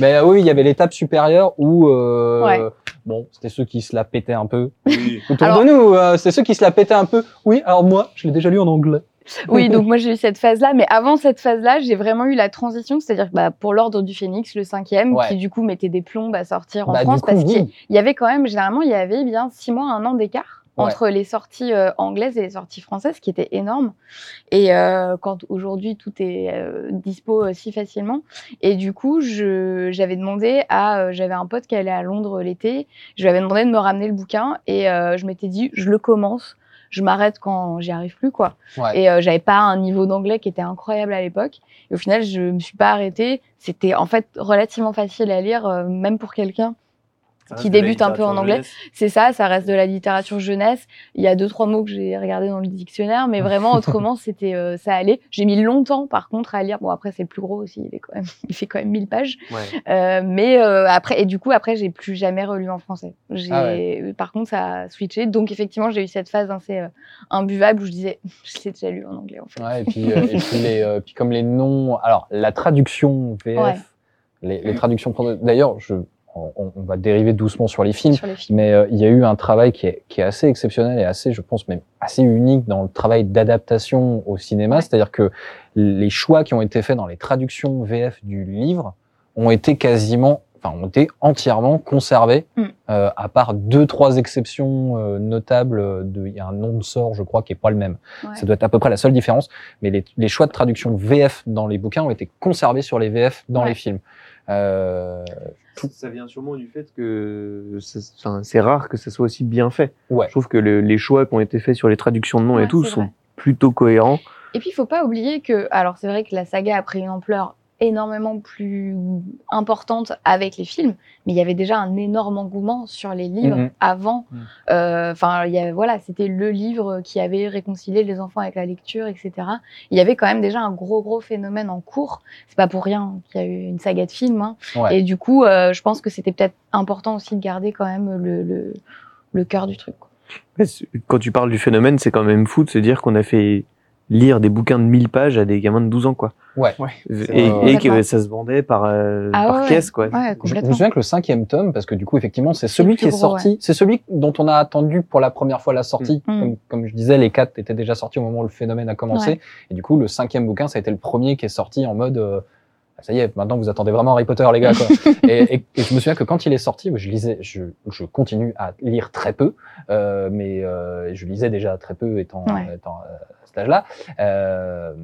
Mais euh, oui, il y avait l'étape supérieure où, euh, Ouais. Bon, c'était ceux qui se la pétaient un peu. Oui. Autour Alors- de nous, euh, c'était ceux qui se la pétaient un peu. Oui, alors moi, je l'ai déjà lu en anglais. Oui, donc moi j'ai eu cette phase-là, mais avant cette phase-là, j'ai vraiment eu la transition, c'est-à-dire bah, pour l'ordre du Phénix, le cinquième, Ouais. qui du coup mettait des plombes à sortir en Bah, France, coup, parce qu'il y avait quand même, généralement, il y avait bien six mois, un an d'écart Ouais. entre les sorties euh, anglaises et les sorties françaises, qui était énorme. Et euh, quand aujourd'hui tout est euh, dispo euh, si facilement, et du coup, j'avais demandé à, euh, j'avais un pote qui allait à Londres l'été, je lui avais demandé de me ramener le bouquin, et euh, je m'étais dit, je le commence. je m'arrête quand j'y arrive plus, quoi. Ouais. Et euh, j'avais pas un niveau d'anglais qui était incroyable à l'époque. Et au final, je me suis pas arrêtée. C'était en fait relativement facile à lire, même pour quelqu'un qui débute un peu en anglais. C'est ça, ça reste de la littérature jeunesse. Il y a deux trois mots que j'ai regardés dans le dictionnaire, mais vraiment autrement c'était euh, ça allait. J'ai mis longtemps par contre à lire. Bon après c'est le plus gros aussi, il est quand même il fait quand même 1000 pages. Ouais. Euh, mais euh, après et du coup après j'ai plus jamais relu en français. Ah ouais. par contre ça a switché. Donc effectivement j'ai eu cette phase assez imbuvable où je disais je l'ai déjà lu en anglais en fait. Ouais, et puis, et puis, les, puis comme les noms, alors la traduction VF, les, les traductions. D'ailleurs, je, on, on va dériver doucement sur les films, Sur les films. mais euh, il y a eu un travail qui est, qui est assez exceptionnel et assez, je pense, même assez unique dans le travail d'adaptation au cinéma. C'est-à-dire que les choix qui ont été faits dans les traductions VF du livre ont été quasiment, enfin, ont été entièrement conservés, Mm. euh, à part deux, trois exceptions euh, notables. De, il y a un nom de sort, je crois, qui est pas le même. Ouais. Ça doit être à peu près la seule différence. Mais les, les choix de traduction VF dans les bouquins ont été conservés sur les VF dans Ouais. les films. Euh, Ça vient sûrement du fait que c'est rare que ça soit aussi bien fait. Ouais. Je trouve que le- les choix qui ont été faits sur les traductions de noms Ouais, et tout sont vrai. plutôt cohérents. Et puis, il faut pas oublier que, alors c'est vrai que la saga a pris une ampleur énormément plus importante avec les films, mais il y avait déjà un énorme engouement sur les livres Mhm. avant. Mhm. Euh, Enfin, voilà, c'était le livre qui avait réconcilié les enfants avec la lecture, etc. Il y avait quand même déjà un gros gros phénomène en cours. C'est pas pour rien qu'il y a eu une saga de films. hein. Ouais. Et du coup, euh, je pense que c'était peut-être important aussi de garder quand même le, le, le cœur du truc. quoi. Quand tu parles du phénomène, c'est quand même fou de se dire qu'on a fait lire des bouquins de 1000 pages à des gamins de 12 ans, quoi. Ouais. Et, et que ça se vendait par, euh, Ah par ouais, caisse, quoi. Ouais, Je, je me souviens que le cinquième tome, parce que du coup, effectivement, c'est celui qui est gros, sorti, c'est celui dont on a attendu pour la première fois la sortie. Mm. Comme, comme je disais, les quatre étaient déjà sortis au moment où le phénomène a commencé. Ouais. Et du coup, le cinquième bouquin, ça a été le premier qui est sorti en mode, euh, ça y est, maintenant vous attendez vraiment Harry Potter, les gars. Quoi. et, et- et je me souviens que quand il est sorti, je lisais, je, je continue à lire très peu, euh, mais euh, je lisais déjà très peu étant, Ouais. étant euh, cet âge-là. Euh,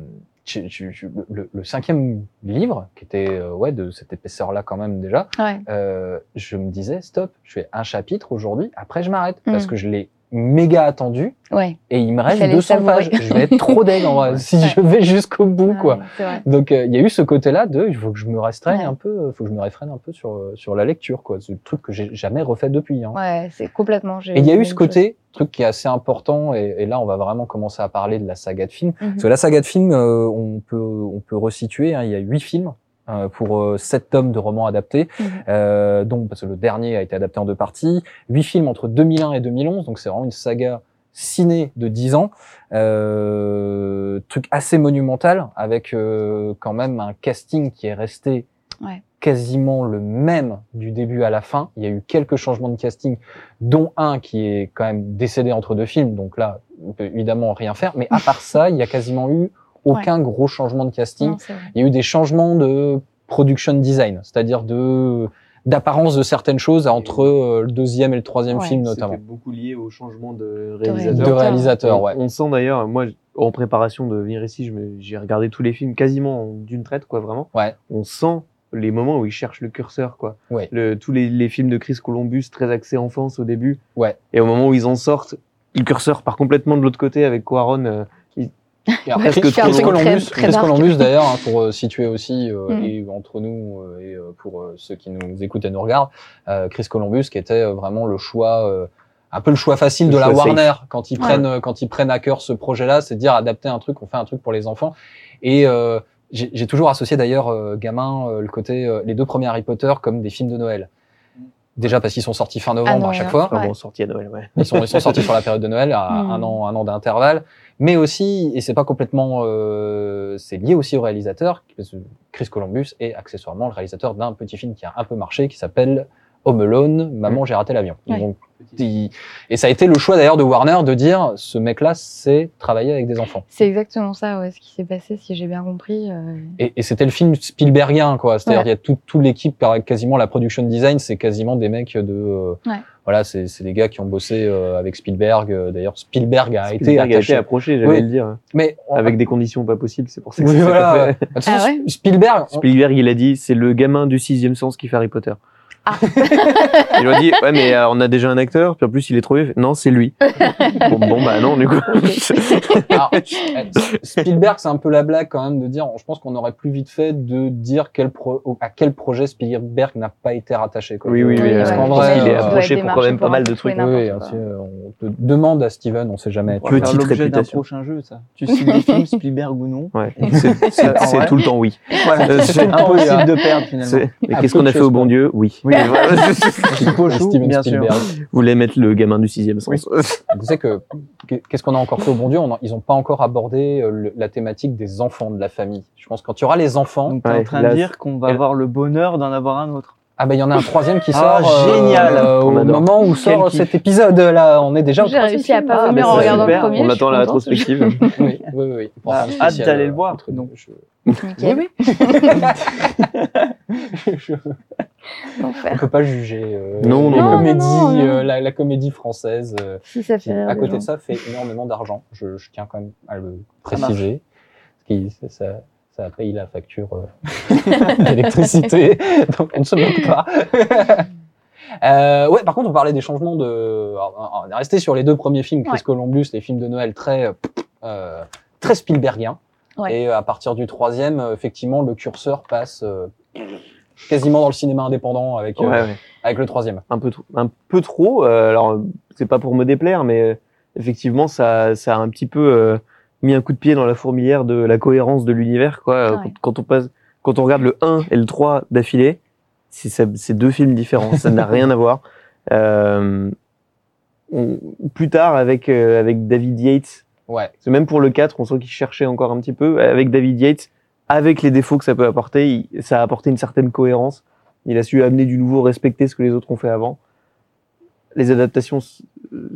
le, le cinquième livre, qui était euh, ouais de cette épaisseur-là quand même déjà, Ouais. euh, je me disais stop, je fais un chapitre aujourd'hui, après je m'arrête Mm. parce que je l'ai méga attendu Ouais. et il me reste fallait 200 savourer. pages. Je vais être trop deg en vrai si je vais jusqu'au bout quoi. Ouais, c'est vrai. Donc euh, il y a eu ce côté-là de il faut que je me restreigne Ouais. un peu, faut que je me réfrène un peu sur euh, sur la lecture quoi. C'est le truc que j'ai jamais refait depuis. Hein. Ouais, c'est complètement. Et il y a eu ce chose. côté, truc qui est assez important, et, et là on va vraiment commencer à parler de la saga de films. Mhm. Parce que la saga de films, euh, on peut on peut resituer. hein, il y a huit films pour euh, sept tomes de romans adaptés, Mhm. euh, donc parce que le dernier a été adapté en deux parties. Huit films entre 2001 et 2011, donc c'est vraiment une saga ciné de 10 ans, euh, truc assez monumental avec euh, quand même un casting qui est resté Ouais. quasiment le même du début à la fin. Il y a eu quelques changements de casting, dont un qui est quand même décédé entre deux films, donc là, on peut évidemment rien faire. Mais à part ça, il y a quasiment eu aucun gros changement de casting. Non. Il y a eu des changements de production design, c'est-à-dire de d'apparence de certaines choses entre euh, le deuxième et le troisième Ouais. film C'était notamment. beaucoup lié au changement de réalisateur. De réalisateur. on, ouais. on sent d'ailleurs, moi, en préparation de venir ici, j'ai regardé tous les films quasiment d'une traite, quoi, vraiment. Ouais. On sent les moments où ils cherchent le curseur, quoi. Ouais. Le, tous les, les films de Chris Columbus, très axés enfance au début. Ouais. Et au moment où ils en sortent, le curseur part complètement de l'autre côté avec Quaron. euh, Et après, Chris- Columbus, très- très Chris dark. Columbus, d'ailleurs, hein, pour euh, situer aussi, euh, Mm. et entre nous euh, et euh, pour euh, ceux qui nous écoutent et nous regardent, euh, Chris Columbus qui était euh, vraiment le choix, euh, un peu le choix facile Le de la safe. Warner quand ils Ouais. prennent quand ils prennent à cœur ce projet-là, c'est de dire adapter un truc, on fait un truc pour les enfants. Et euh, j'ai j'ai toujours associé d'ailleurs euh, gamin euh, le côté euh, les deux premiers Harry Potter comme des films de Noël. Déjà parce qu'ils sont sortis fin novembre à Noël, chaque fois. Ouais. vraiment sortis à Noël, ouais. Ils sont, ils sont sortis sur la période de Noël à Mm. un an, un an d'intervalle. Mais aussi, et c'est pas complètement, euh, c'est lié aussi au réalisateur, Chris Columbus est accessoirement le réalisateur d'un petit film qui a un peu marché, qui s'appelle Home Alone, Maman, j'ai raté l'avion. Ouais. Donc, il- et ça a été le choix d'ailleurs de Warner de dire, ce mec-là, c'est travailler avec des enfants. C'est exactement ça, ouais, ce qui s'est passé, si j'ai bien compris. euh, Et, et c'était le film Spielbergien, quoi. C'est-à-dire, Ouais. il y a tout, tout l'équipe, quasiment la production design, c'est quasiment des mecs de, euh, Ouais. Voilà, c'est c'est des gars qui ont bossé euh, avec Spielberg. Euh, D'ailleurs, Spielberg a été a attaché. été approché, j'allais Oui. le dire, Mais on- avec des conditions pas possibles, c'est pour ça que Oui, voilà. fait. Façon, Ah ouais Spielberg, Spielberg, il a dit, c'est le gamin du sixième sens qui fait Harry Potter. Ils lui ont dit, ouais, mais euh, on a déjà un acteur, puis en plus il est trop vieux. Non, c'est lui. bon, bon, bah non, du coup. Alors, euh, Spielberg, c'est un peu la blague quand même de dire, je pense qu'on aurait plus vite fait de dire quel pro- à quel projet Spielberg n'a pas été rattaché. Quoi. oui, oui, oui. Parce euh, qu'en parce vrai, qu'il est euh, approché pour quand même pas mal de trucs. Oui, ainsi, euh, on te demande à Steven, on sait jamais. On Petite l'objet d'un réputation. prochain jeu, ça. Tu cites des films, Spielberg ou non Ouais. C'est- tout le temps oui. Voilà, c'est impossible de perdre finalement. Un qu'est-ce qu'on a fait au bon. Dieu? Oui. Oui, voilà. Pochou, Steven bien Spielberg. sûr. Vous voulez mettre le gamin du sixième sens. Tu sais que qu'est-ce qu'on a encore fait au bon Dieu? On a- Ils n'ont pas encore abordé euh, le- la thématique des enfants de la famille. Je pense que quand tu auras les enfants, Donc t'es Ouais, en train là, de dire qu'on va avoir le bonheur d'en avoir un autre. ah ben il y en a un troisième qui Ah, sort. euh, génial. euh, au adore. moment où sort Quel kiff. cet épisode là, on est déjà. au J'ai réussi à pas Ah, vomir ben, en regardant le premier. On attend la rétrospective. Oui, oui, oui. Pour Ah, hâte d'aller le voir, donc. je-. Oui, oui. On peut pas juger euh, Non, euh, la, la comédie française. euh, Si ça qui, fait rire à côté de ça, fait énormément d'argent. Je, je tiens quand même à le préciser. Parce que ça, ça, paye la facture euh, d'électricité, donc on ne se moque pas. Euh, ouais, par contre, on parlait des changements de. alors, on est resté sur les deux premiers films, Chris Ouais. Columbus, les films de Noël très, euh, très Spielbergiens. Ouais. Et à partir du troisième, effectivement, le curseur passe euh, quasiment dans le cinéma indépendant avec, euh, Ouais, ouais. avec le troisième. un peu trop, un peu trop. euh, alors, c'est pas pour me déplaire, mais euh, effectivement, ça, ça a un petit peu euh, mis un coup de pied dans la fourmilière de la cohérence de l'univers, quoi. Ouais. Quand, quand on passe, quand on regarde le 1 et le 3 d'affilée, c'est deux films différents, ça n'a rien à voir. Euh, on- plus tard, avec euh, avec David Yates, Ouais. c'est même pour le 4, on sent qu'il cherchait encore un petit peu. Avec David Yates, avec les défauts que ça peut apporter, il- ça a apporté une certaine cohérence. Il a su amener du nouveau, respecter ce que les autres ont fait avant. Les adaptations s-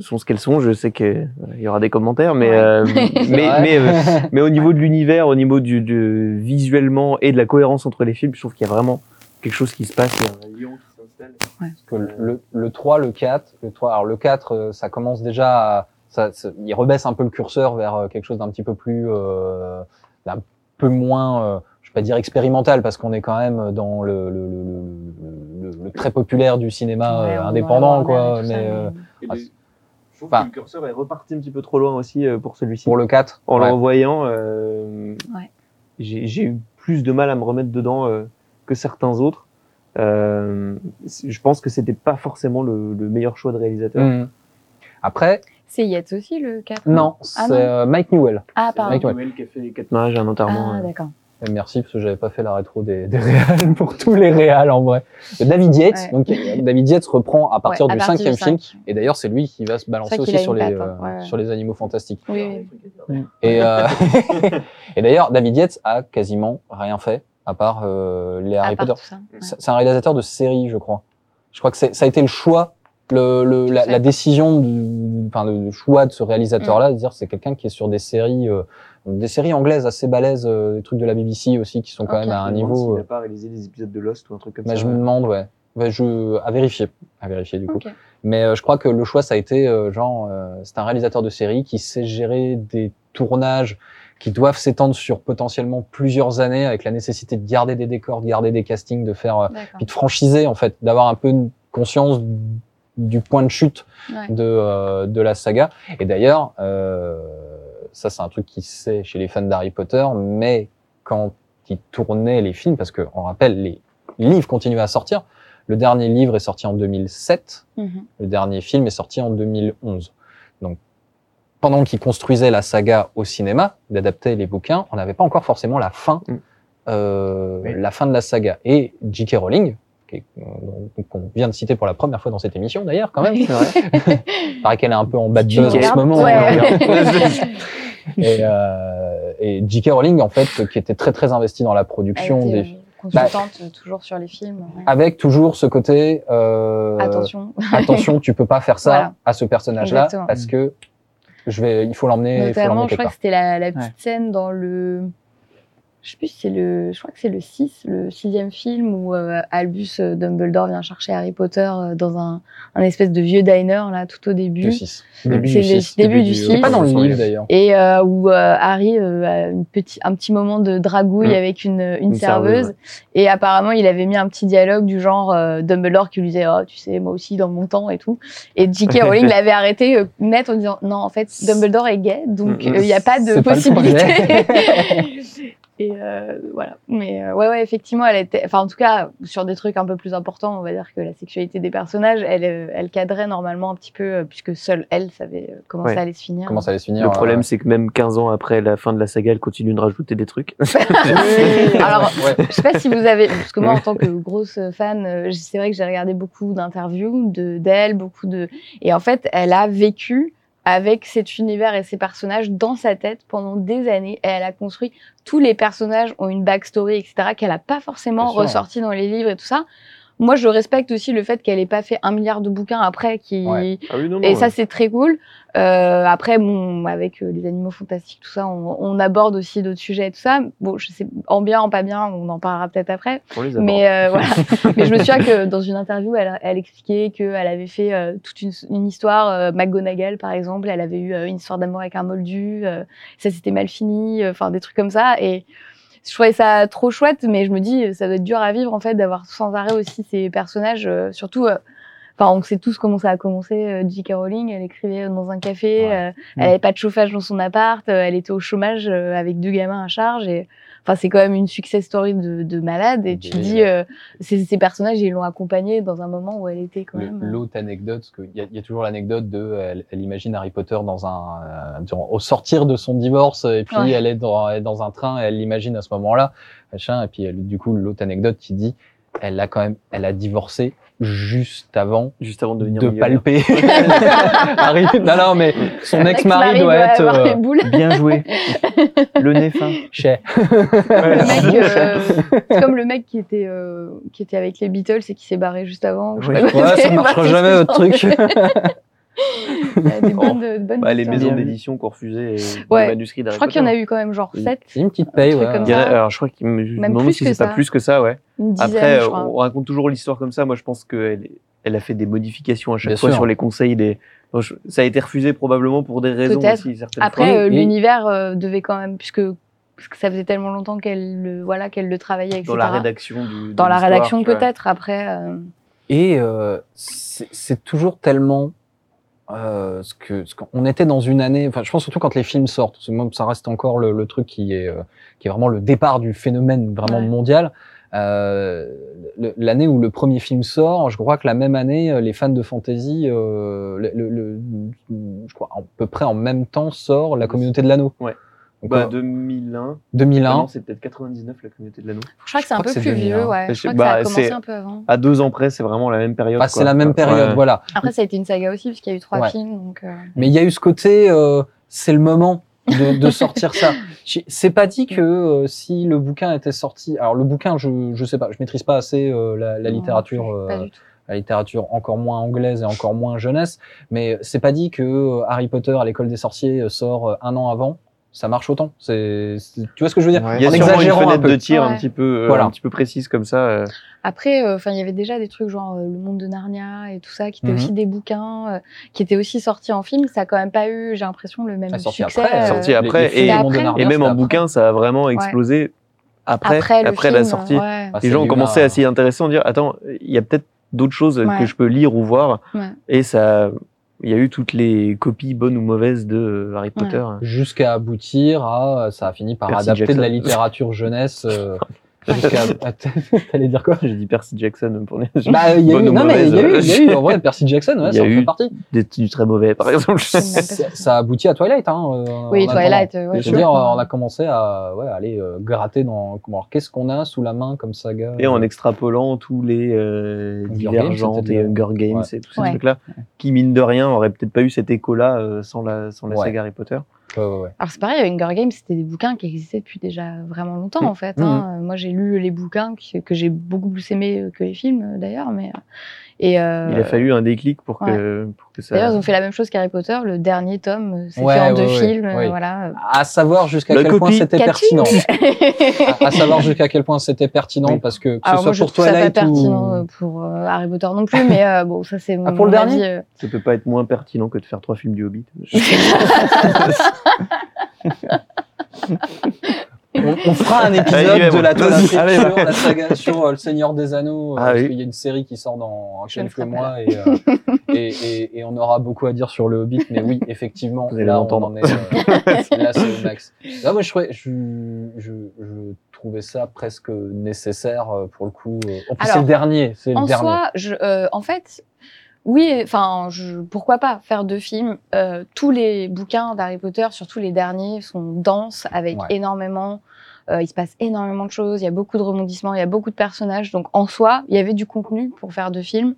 sont ce qu'elles sont. Je sais qu'il y aura des commentaires, mais Ouais. euh, mais mais, euh, mais au niveau de l'univers, au niveau du, du visuellement et de la cohérence entre les films, je trouve qu'il y a vraiment quelque chose qui se passe. Il y a un lion qui s'installe. Parce que le, le 3, le 4, le 3, alors le 4, euh, ça commence déjà à, ça, ça- il rebaisse un peu le curseur vers euh, quelque chose d'un petit peu plus, euh, d'un peu moins, euh, je vais pas dire expérimental parce qu'on est quand même dans le, le, le, le- le- le très populaire du cinéma Ouais, euh, indépendant, quoi. Mais euh, Ah, les- je trouve enfin, que le curseur est reparti un petit peu trop loin aussi pour celui-ci. pour le 4, En ouais. le revoyant, euh, Ouais. j'ai eu plus de mal à me remettre dedans euh, que certains autres. Euh, je pense que c'était pas forcément le, le meilleur choix de réalisateur. Mhm. Après, C'est Yates aussi, le 4 non, Ah, c'est euh, Mike Newell. Ah, pardon. Mike Newell. Qui a fait les quatre mariages et un enterrement. Ah, euh. d'accord. Et Merci parce que j'avais pas fait la rétro des, des réals pour tous les réals en vrai. David Yates, Ouais. donc David Yates reprend à partir Ouais, à du cinquième film. Et d'ailleurs, c'est lui qui va se balancer aussi sur les, patte, hein. euh, Ouais, ouais. sur les animaux fantastiques. Oui, oui. Et, euh, et d'ailleurs, David Yates a quasiment rien fait à part euh, les Harry À part Potter. tout ça. ouais. C'est un réalisateur de série, je crois. Je crois que ça a été le choix, le, le, la, la décision, du, enfin le choix de ce réalisateur-là, de dire c'est quelqu'un qui est sur des séries, euh, des séries anglaises assez balèzes, euh, des trucs de la BBC aussi qui sont quand même à un niveau. s'il euh, n'a pas réalisé des épisodes de Lost ou un truc comme bah, ça. je me demande, ouais. Ouais, je, à vérifier, à vérifier du coup. Mais euh, je crois que le choix, ça a été euh, genre, euh, c'est un réalisateur de série qui sait gérer des tournages qui doivent s'étendre sur potentiellement plusieurs années, avec la nécessité de garder des décors, de garder des castings, de faire, euh, puis de franchiser en fait, d'avoir un peu une conscience du point de chute Ouais. de euh, de la saga. Et d'ailleurs, euh, ça c'est un truc qui sait chez les fans d'Harry Potter, mais quand ils tournaient les films, parce que on rappelle, les livres continuaient à sortir. Le dernier livre est sorti en 2007. Mhm. Le dernier film est sorti en 2011. Donc, pendant qu'ils construisaient la saga au cinéma, d'adapter les bouquins, on n'avait pas encore forcément la fin, Mm. euh, Oui. la fin de la saga. Et J.K. Rowling, euh, qu'on vient de citer pour la première fois dans cette émission d'ailleurs, quand même. Oui. C'est vrai. Il paraît qu'elle est un peu en bad Tu buzz en ce moment. Hein. Et, euh, et J.K. Rowling, en fait, qui était très très investie dans la Elle production était, des, euh, consultante euh, toujours sur les films. ouais. avec toujours ce côté. Euh, Attention. attention, tu peux pas faire ça Voilà. à ce personnage-là Exactement. parce que je vais, il faut l'emmener. faut Notamment, l'emmener je crois part. que c'était la, la petite Ouais. scène dans le je sais plus si c'est le, je crois que c'est le 6, le sixième film où euh, Albus euh, Dumbledore vient chercher Harry Potter euh, dans un, un espèce de vieux diner là tout au début. Le 6. C'est le début du six. Pas dans le Début du livre d'ailleurs. Et euh, où euh, Harry euh, a une petit, un petit moment de dragouille Mm. avec une, une, Une serveuse, serveuse. Et apparemment, il avait mis un petit dialogue du genre euh, Dumbledore qui lui disait Oh, tu sais, moi aussi, dans mon temps et tout. Et J.K. Rowling l'avait arrêté euh, net en disant Non, en fait, Dumbledore est gay, donc Mm, il n'y a pas de pas possibilité. Et euh, voilà. Mais euh, ouais, ouais, effectivement, elle était. Enfin, en tout cas, sur des trucs un peu plus importants, on va dire que la sexualité des personnages, elle, euh, elle cadrait normalement un petit peu, euh, puisque seule elle savait euh, comment Ouais. ça allait se finir. Comment ça allait se finir Le problème, c'est que même 15 ans après la fin de la saga, elle continue de rajouter des trucs. Alors, Ouais. je sais pas si vous avez, parce que moi, en tant que grosse fan, c'est vrai que j'ai regardé beaucoup d'interviews de d'elle, beaucoup de, et en fait, elle a vécu avec cet univers et ces personnages dans sa tête pendant des années. Et elle a construit tous les personnages ont une backstory, etc., qu'elle a pas forcément ressorti dans les livres et tout ça. Moi, je respecte aussi le fait qu'elle ait pas fait un milliard de bouquins après, qui Ouais. Ah oui, non, non, et ça, c'est très cool. Euh, après, bon, avec euh, les animaux fantastiques, tout ça, on, on aborde aussi d'autres sujets et tout ça. Bon, je sais, en bien, en pas bien, on en parlera peut-être après. On les. Mais euh, voilà. Mais je me souviens que dans une interview, elle, elle expliquait qu'elle avait fait euh, toute une, une histoire. euh, McGonagall, par exemple, elle avait eu une histoire d'amour avec un moldu. euh, ça s'était mal fini. euh, Enfin, des trucs comme ça. Et je trouvais ça trop chouette, mais je me dis, ça doit être dur à vivre en fait d'avoir sans arrêt aussi ces personnages, euh, surtout. euh, Enfin, on sait tous comment ça a commencé. euh, J.K. Rowling, elle écrivait dans un café, Ouais. euh, elle avait pas de chauffage dans son appart, euh, elle était au chômage euh, avec deux gamins à charge. Et enfin, c'est quand même une success story de, de malade. Et tu dis, euh, ces, ces personnages, ils l'ont accompagnée dans un moment où elle était quand même. euh, L'autre anecdote, parce qu'il y, y a toujours l'anecdote de, elle, elle imagine Harry Potter dans un, euh, durant- au sortir de son divorce, et puis Ouais. elle est dans, elle est dans un train, et elle l'imagine à ce moment-là, machin, et puis elle- du coup l'autre anecdote qui dit, elle a quand même, elle a divorcé juste avant Juste avant de devenir de palper. Harry, non non mais son ex-mari doit être euh. Bien joué. Le nez fin. chez. Euh, c'est comme le mec qui était, euh, qui était avec les Beatles et qui s'est barré juste avant. Ouais. Ouais, ça marchera jamais votre truc. Il y a des bonnes, de bonnes Bah, les maisons d'édition qui ont refusé Ouais. les manuscrits Je crois qu'il y en a eu quand même genre Oui. 7, Une petite paye, ouais. alors, je crois qu'il me Même demande plus si que c'est pas plus que ça, ouais. une dizaine, Après, je euh, crois. on raconte toujours l'histoire comme ça. Moi, je pense qu'elle elle a fait des modifications à chaque Bien fois sûr. sur les conseils des. Ça a été refusé probablement pour des raisons Peut-être. aussi certaines Après, euh, l'univers euh, devait quand même, puisque, parce que ça faisait tellement longtemps qu'elle le, voilà, qu'elle le travaillait, etc. dans la rédaction du. Dans la rédaction, peut-être. Après, euh, Et euh, c'est toujours tellement euh, ce que ce qu'on était dans une année. Enfin, je pense surtout quand les films sortent. parce que moi, ça reste encore le, le truc qui est euh, qui est vraiment le départ du phénomène vraiment Ouais. mondial. Euh, L'année où le premier film sort, je crois que la même année, euh, les fans de fantasy, euh, le- le- je crois à peu près en même temps sort la communauté de l'anneau. Ouais. Donc, Bah, euh, 2001. 2001. Ah non, c'est peut-être 99 la communauté de l'anneau. je crois que c'est un peu que plus vieux, 2001. ouais. Je crois que ça a bah, commencé c'est- un peu avant. À deux ans près, c'est vraiment la même période. Enfin, c'est la même période, Ouais. voilà. Après, ça a été une saga aussi, puisqu'il y a eu trois Ouais. films. Donc, euh, Mais il y a eu ce côté, euh, c'est le moment de, de sortir ça. C'est pas dit que euh, si le bouquin était sorti, alors le bouquin, je je sais pas, je maîtrise pas assez euh, la, la non, littérature, pas euh, du tout. la littérature encore moins anglaise et encore moins jeunesse, mais c'est pas dit que Harry Potter à l'école des sorciers sort un an avant. Ça marche autant. C'est, tu vois ce que je veux dire? Ouais. Il y a En sûrement une un fenêtre peu. de tir un Ouais. petit peu, euh, Voilà. un petit peu précise comme ça. euh. Après, euh, enfin, il y avait déjà des trucs genre euh, Le Monde de Narnia et tout ça, qui étaient Mhm. aussi des bouquins, euh, qui étaient aussi sortis en film. Ça a quand même pas eu, j'ai l'impression, le même Ah, sorti succès. après, euh, sorti après, les- et- du Monde de après. Narnia, Et même en après. bouquin, ça a vraiment explosé après, Après après, le la film, sortie. ouais. Ah, Les gens ont commencé à s'y intéresser, en dire attends, il y a peut-être d'autres choses Ouais. que je peux lire ou voir. Ouais. Et ça, il y a eu toutes les copies bonnes ou mauvaises de euh, Harry Potter. jusqu'à aboutir à ça a fini par Percy adapter de la littérature jeunesse euh, t'allais dire quoi? J'ai dit Percy Jackson pour les bah il y a bonnes eu ou non mais il y a eu y a eu en vrai Percy Jackson ouais, Il y ça a en eu- fait partie des, du très mauvais, par exemple. Ça, aboutit à Twilight hein euh, Oui. Twilight, euh, ouais, je veux dire comprends. on a commencé à ouais aller euh, gratter dans comment alors qu'est-ce qu'on a sous la main comme saga? Et en extrapolant tous les euh, Divergentes et. Hunger Games Ouais. et tous ces Ouais. trucs-là, qui mine de rien auraient peut-être pas eu cet écho-là euh, sans la, sans la Ouais. saga Harry Potter. Ouais, ouais, ouais. Alors c'est pareil, Hunger Games, c'était des bouquins qui existaient depuis déjà vraiment longtemps Mm. en fait. hein. Euh, Moi j'ai lu les bouquins qui- que j'ai beaucoup plus aimés euh, que les films d'ailleurs, mais euh, Et euh, Il a fallu un déclic pour que, pour que ça. D'ailleurs, ils ont fait la même chose qu'Harry Potter. Le dernier tome, euh, c'est Ouais, fait en ouais, deux ouais, films. euh, oui. Voilà. À savoir jusqu'à quel point c'était pertinent. à, savoir jusqu'à quel point c'était pertinent parce que que ce Alors moi, soit je pour trouve ça pas Twilight pertinent ou pour euh, Harry Potter non plus, mais euh, bon, ça c'est mon, Ah, pour le dernier avis, euh. Ça peut pas être moins pertinent que de faire trois films du Hobbit. on, on fera un épisode Allez, de la toile Allez, sur la saga sur euh, le Seigneur des Anneaux euh, Ah parce oui. qu'il y a une série qui sort dans quelques mois et, euh, et, et, et on aura beaucoup à dire sur le Hobbit mais oui effectivement Vous allez là on l'entendre. en est euh, là c'est au max là moi je, trouvais- je, je, je trouvais ça presque nécessaire euh, pour le coup euh. en plus c'est le dernier c'est le En dernier soi, je, euh, en fait, oui, enfin, pourquoi pas faire deux films. Euh, tous les bouquins d'Harry Potter, surtout les derniers, sont denses avec Ouais. énormément. euh, il se passe énormément de choses, il y a beaucoup de rebondissements, il y a beaucoup de personnages. Donc en soi, il y avait du contenu pour faire deux films.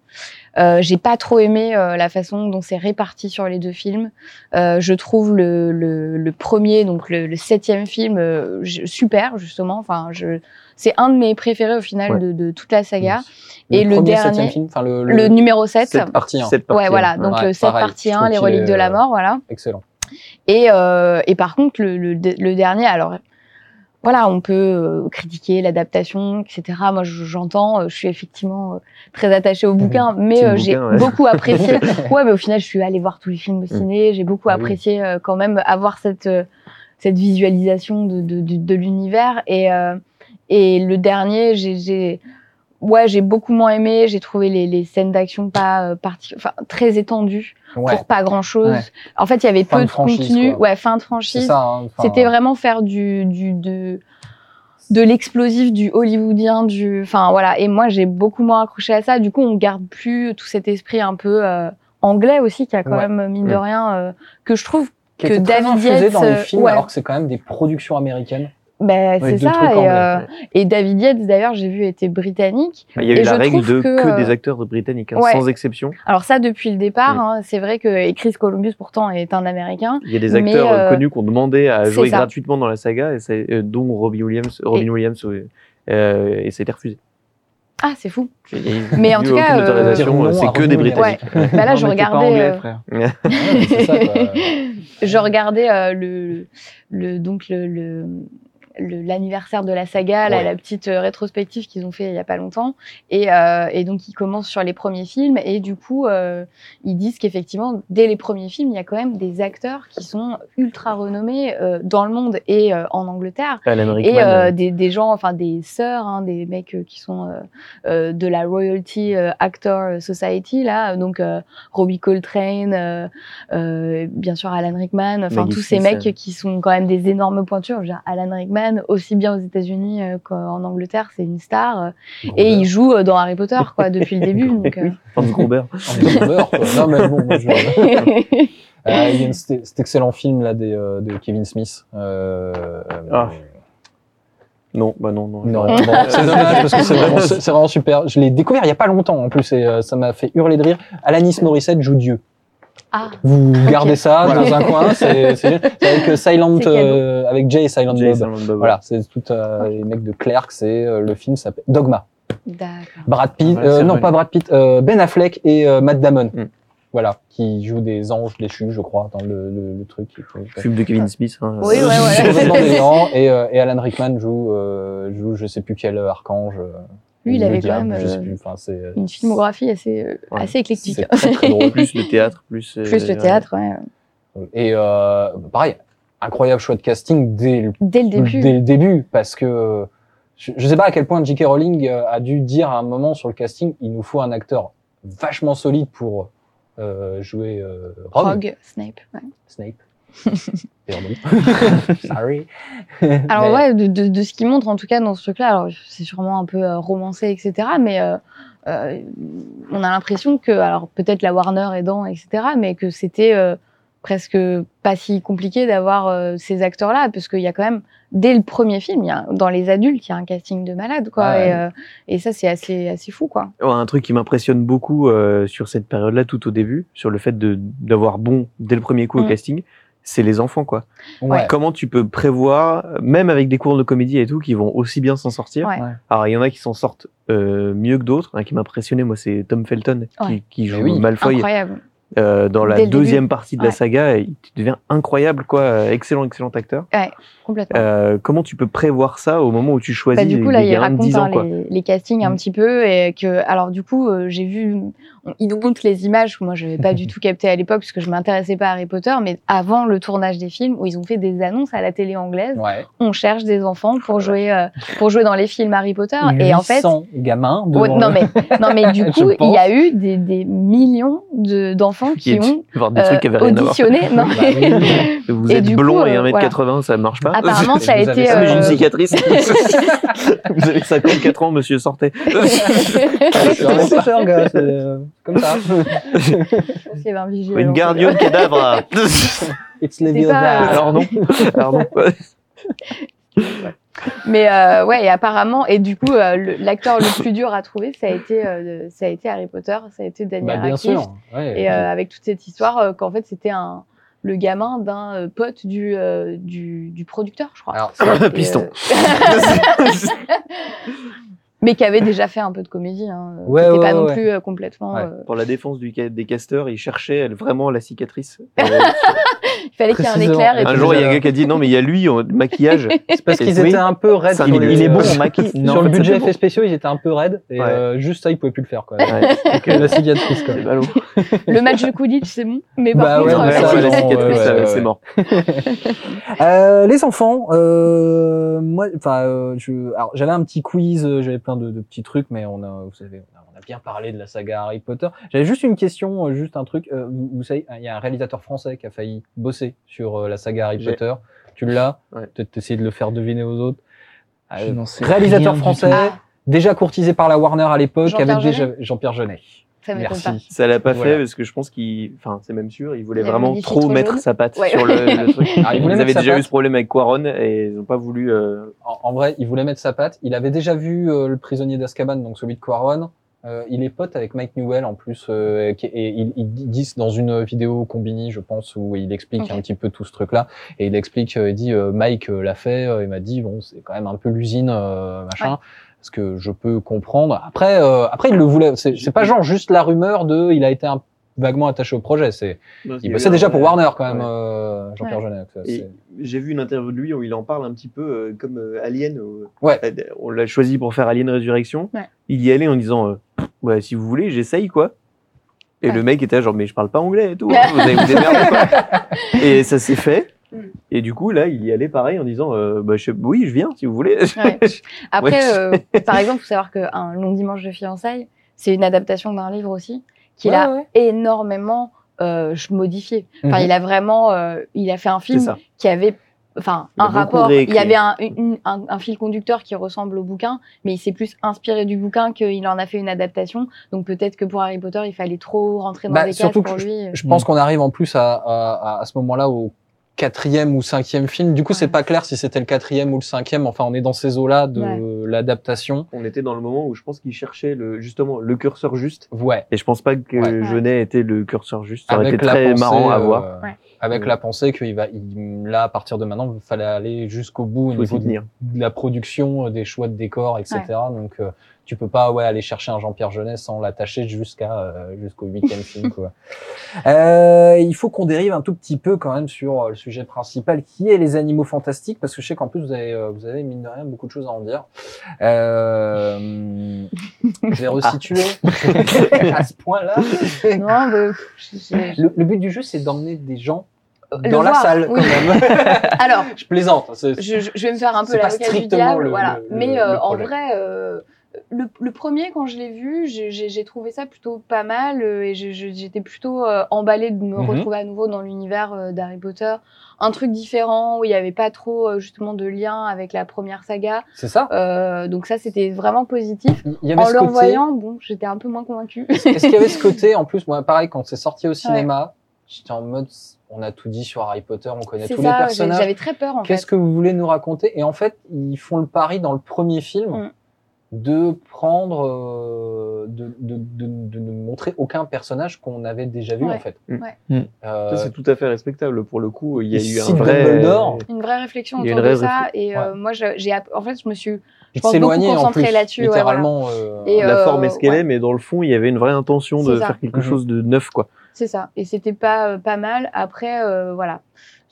Euh, J'ai pas trop aimé euh, la façon dont c'est réparti sur les deux films. Euh, je trouve le, le, le premier, donc le, le septième film, euh, super justement. Enfin, je, c'est un de mes préférés au final Ouais. de, de toute la saga. Le et le premier, dernier- septième film, enfin le, Le numéro 7. Sept partie un. sept parties, Ouais, voilà. hein. Donc Ouais, le 7 pareil, partie je 1, trouve les reliques est, de la euh, mort, voilà. excellent Et, euh, et par contre, le, le, le dernier, alors voilà, on peut euh, critiquer l'adaptation, etc. Moi, je- j'entends, euh, je suis effectivement très attachée au bouquin, mais le euh, j'ai ouais. beaucoup apprécié. ouais, mais au final, je suis allée voir tous les films au ciné. J'ai beaucoup Ah apprécié quand même avoir cette cette visualisation de de, de, de l'univers. Et euh, et le dernier, j'ai j'ai ouais, j'ai beaucoup moins aimé. J'ai trouvé les, les scènes d'action pas euh, parti, enfin très étendues ouais pour pas grand chose. Ouais. En fait, il y avait Fin peu de contenu. quoi. Ouais, fin de c'est franchise. ça hein, C'était vraiment faire du, du de de l'explosif, du hollywoodien, du, enfin voilà. Et moi, j'ai beaucoup moins accroché à ça. Du coup, on garde plus tout cet esprit un peu euh, anglais aussi, qui a quand Ouais. même mine de Mm. rien euh, que je trouve qui que David Yates, dans les euh, films alors que c'est quand même des productions américaines ben, Ouais, c'est ça. Et, euh, et David Yates, d'ailleurs, j'ai vu était britannique. Il y a Et eu la règle de que, que, euh, des acteurs britanniques, hein, ouais. sans exception. Alors ça, depuis le départ, hein, c'est vrai que et Chris Columbus pourtant est un Américain. Il y a des Mais, acteurs euh, connus qu'on demandait à jouer ça. gratuitement dans la saga, et euh, dont Robin Williams, Robin Et- Williams euh, et c'était refusé. Ah, c'est fou. Mais en tout cas, euh, c'est que des. Britanniques. Ouais. Bah là, Non, je regardais. anglais, euh, frère. Ouais, c'est ça, quoi. je regardais euh, le, le donc le- l'anniversaire de la saga, là, la petite euh, rétrospective qu'ils ont fait il y a pas longtemps, et, euh, et donc ils commencent sur les premiers films. Et du coup euh, ils disent qu'effectivement dès les premiers films il y a quand même des acteurs qui sont ultra renommés euh, dans le monde et euh, en Angleterre. Alan et Rickman, euh, euh, des, des gens, enfin des sœurs, hein, des mecs qui sont euh, euh, de la Royalty Actor Society là, donc euh, Robbie Coltrane, euh, euh, bien sûr Alan Rickman, enfin tous ces mecs qui sont quand même des énormes pointures. Dire, Alan Rickman, aussi bien aux États-Unis euh, qu'en Angleterre, c'est une star euh, et il joue euh, dans Harry Potter quoi depuis le début. donc, euh. Quoi. Non, mais bon, moi, je- Euh, il y a une- cet excellent film là des, euh, de Kevin Smith. Euh, Ah. Non, bah non, non. Non, non. bon, c'est dommage parce que c'est vraiment, vraiment super. Je l'ai découvert il y a pas longtemps en plus et euh, ça m'a fait hurler de rire. Alanis Morissette joue Dieu. Ah, Vous gardez ça Voilà. dans un coin. C'est c'est génial. C'est avec euh, Silent, euh, avec Jay et Silent Jay Bob. Silent Bob. Voilà, c'est tout euh, les mecs de Clerks. C'est euh, le film s'appelle Dogma. d'accord. Brad Pitt, Voilà, euh, c'est non pas Brad Pitt, euh, Ben Affleck et euh, Matt Damon. Mm. Voilà, qui jouent des anges déchus, je crois, dans le, le, le truc. Film de Kevin Smith. hein. Oui, ouais, ouais. Et, euh, et Alan Rickman joue, euh, joue, je sais plus quel archange. Lui, il avait quand même, je euh, plus. Euh, Une filmographie assez euh, Ouais. assez éclectique. c'est très très drôle. Plus le théâtre, plus. Plus le théâtre, ouais. Et pareil, incroyable choix de casting dès le, Dès le début. dès le début, parce que je, je sais pas à quel point J.K. Rowling a dû dire à un moment sur le casting, il nous faut un acteur vachement solide pour euh, jouer euh, Rogue, Rogue, Snape. ouais. Snape. Pardon. Sorry. Alors Mais- ouais, de, de, de ce qu'il montre en tout cas dans ce truc-là, c'est sûrement un peu euh, romancé, etc. Mais euh, euh, on a l'impression que, alors peut-être la Warner aidant, etc. Mais que c'était euh, presque pas si compliqué d'avoir ces acteurs-là, parce qu'il y a quand même dès le premier film, il y a, dans les adultes, il y a un casting de malade, quoi. Et, et ça c'est assez assez fou, quoi. Ouais, un truc qui m'impressionne beaucoup sur cette période-là, tout au début, sur le fait d'avoir bon dès le premier coup au Mm. casting, c'est les enfants, quoi. Ouais. Comment tu peux prévoir, même avec des cours de comédie et tout, qui vont aussi bien s'en sortir? Ouais. Alors, il y en a qui s'en sortent euh, mieux que d'autres. Un qui m'a impressionné, moi, c'est Tom Felton, Ouais. qui, qui joue oui, Malfoy Incroyable. euh, dans la deuxième début. partie de la saga. Et il devient incroyable, quoi. Excellent, excellent acteur. Complètement. Euh, comment tu peux prévoir ça au moment où tu choisis Bah, du coup, les, là, les il raconte 10 ans, hein, quoi? les, les castings un Mm. petit peu. Et que, alors, du coup, euh, j'ai vu. Ils nous montrent les images que moi, je n'avais pas du tout capté à l'époque, puisque je m'intéressais pas à Harry Potter. Mais avant le tournage des films, où ils ont fait des annonces à la télé anglaise, Ouais. on cherche des enfants pour jouer, euh, pour jouer dans les films Harry Potter. Et en fait. 800 gamins Ouais, non, mais, non, mais du coup, il y a eu des, des millions de- d'enfants qui est- ont euh, qui auditionné. Non, Bah. Vous Et êtes du blond coup, et euh, 1m80, ça marche pas. apparemment, ça a été. mais j'ai une euh, cicatrice. Vous avez 54 ans, monsieur, sortez. C'est gars, euh, comme ça. Il y avait un vigile. Une euh, cadavre. It's pas- Leviosa. Alors non. Alors non. Mais euh, ouais, et apparemment, et du coup, euh, l'acteur le plus dur à trouver, ça a été, euh, ça a été Harry Potter, ça a été Bah, Daniel bien Radcliffe. Ouais. Et euh, avec toute cette histoire, euh, qu'en fait, c'était un le gamin d'un euh, pote du, euh, du du producteur, je crois. Alors, Piston. Mais qui avait déjà fait un peu de comédie, hein, Ouais, pas non ouais. plus euh, complètement. Ouais. euh, Pour la défense du, des casteurs, ils cherchaient elle, vraiment la cicatrice. Euh, il fallait qu'il y ait un éclair. Et un jour, il y a euh, quelqu'un qui a dit non, mais il y a lui en maquillage. c'est parce qu'ils Oui. étaient un peu raides. Il est bon en maquis. sur le budget effets spéciaux, ils étaient un peu raides. Et Ouais. euh, juste ça, ils pouvaient plus le faire. Quoi. Ouais. Que la cicatrice. Quoi. Le match de Quidditch, c'est bon. Mais par Bah contre, la cicatrice, c'est mort. Les enfants, moi, enfin, je, alors j'avais un petit quiz, j'avais plein de, de petits trucs, mais on a, vous savez, on a, on a bien parlé de la saga Harry Potter. J'avais juste une question, euh, juste un truc. euh, vous, vous savez, il y a un réalisateur français qui a failli bosser sur euh, la saga Harry. Potter. Tu l'as Ouais. Peut-être essayer de le faire deviner aux autres. Je Euh, n'en sais réalisateur rien du français, tout. Ah. déjà courtisé par la Warner à l'époque, avec déjà Jean-Pierre Jeunet. Ça m'étonne pas. Ça l'a pas Voilà. fait parce que je pense qu'il, enfin, c'est même sûr, il voulait Il vraiment trop mettre sa patte Ouais. sur le, le truc. Il Ils avaient déjà eu ce problème avec Quaron et ils n'ont pas voulu. euh, En, en vrai, il voulait mettre sa patte. Il avait déjà vu euh, le prisonnier d'Azkaban, donc celui de Quaron. Euh, il est pote avec Mike Newell en plus, euh, qui- et il, il dit dans une vidéo Combini, je pense, où il explique un petit peu tout ce truc-là. Et il explique, euh, il dit euh, Mike euh, l'a fait, euh, il m'a dit bon, c'est quand même un peu l'usine, euh, machin. Ouais. Ce que je peux comprendre. Après, euh, après il le voulait. C'est pas genre juste la rumeur de, il a été un, vaguement attaché au projet. C'est, il bossait déjà pour Warner quand même, Ouais. euh, Jean-Pierre Ouais. J'ai vu une interview de lui où il en parle un petit peu euh, comme euh, Alien. euh, Ouais. On l'a choisi pour faire Alien Résurrection. Ouais. Il y allait en disant euh, ouais, si vous voulez, j'essaye quoi. Et Ouais. le mec était genre mais je parle pas anglais et tout. hein, vous allez vous démerder quoi? Et ça s'est fait. Et du coup là, il y allait pareil en disant euh, bah, je- oui, je viens si vous voulez. Ouais. Après, Ouais. euh, par exemple, faut savoir qu'un long dimanche de fiançailles, c'est une adaptation d'un livre aussi, qu'il Ouais, a ouais. énormément euh, modifié. Enfin, Mhm. il a vraiment, euh, il a fait un film qui avait, enfin, Il a un rapport. Il y avait un, une- un, un fil conducteur qui ressemble au bouquin, mais il s'est plus inspiré du bouquin qu'il en a fait une adaptation. Donc peut-être que pour Harry Potter, il fallait trop rentrer dans Bah, des cases surtout pour que lui. Je pense qu'on arrive en plus à, à, à ce moment-là au quatrième ou cinquième film. Du coup, c'est pas clair si c'était le quatrième ou le cinquième. Enfin, on est dans ces eaux-là de l'adaptation. On était dans le moment où je pense qu'il cherchait le, justement le curseur juste. Ouais. Et je pense pas que Ouais. Jeunet était le curseur juste. Ça aurait Avec été la très pensée, marrant à euh, voir. Ouais. Avec Ouais. la pensée qu'il va, il- là, à partir de maintenant, il fallait aller jusqu'au bout au niveau de, de la production, euh, des choix de décors, etc. Donc, euh, tu peux pas, ouais, aller chercher un Jean-Pierre Jeunet sans l'attacher jusqu'à, euh, jusqu'au huitième film, quoi. Euh, il faut qu'on dérive un tout petit peu quand même sur euh, le sujet principal qui est les animaux fantastiques parce que je sais qu'en plus vous avez, euh, vous avez mine de rien beaucoup de choses à en dire. Euh, je vais resituer à ce point-là. Non, bah, je- je- Le, le but du jeu, c'est d'emmener des gens Le dans la voir, salle oui. quand même. Alors, je plaisante. hein, je, vais me faire un peu l'avocat du diable, le- voilà. le- Mais le euh, en vrai, euh, le, le premier, quand je l'ai vu, j'ai- trouvé ça plutôt pas mal euh, et j'étais plutôt euh, emballée de me Mhm. retrouver à nouveau dans l'univers euh, d'Harry Potter. Un truc différent où il n'y avait pas trop euh, justement de lien avec la première saga. C'est ça. Euh, donc ça, c'était vraiment positif. Il y avait En le côté. revoyant, bon, j'étais un peu moins convaincue. Est-ce qu'il y avait ce côté en plus, moi, pareil, quand c'est sorti au cinéma, j'étais en mode, on a tout dit sur Harry Potter, on connaît tous les ça, personnages. j'avais très peur en Qu'est-ce fait. que vous voulez nous raconter? Et en fait, ils font le pari dans le premier film Mm. De prendre, euh, de, de, de, de ne montrer aucun personnage qu'on avait déjà vu Ouais. en fait. Mm. Ouais. Mm. Euh, Ça, c'est tout à fait respectable. Pour le coup, il y a eu un vrai. Une vraie réflexion autour de ça. Et euh, Ouais. moi, je- j'ai, en fait, je me suis. je de pense beaucoup en concentré plus, là-dessus, littéralement. euh, la euh, forme est ce qu'elle ouais. est, mais dans le fond, il y avait une vraie intention de ça. faire quelque Mhm. chose de neuf, quoi. C'est ça. Et c'était pas pas mal. Après, euh, voilà.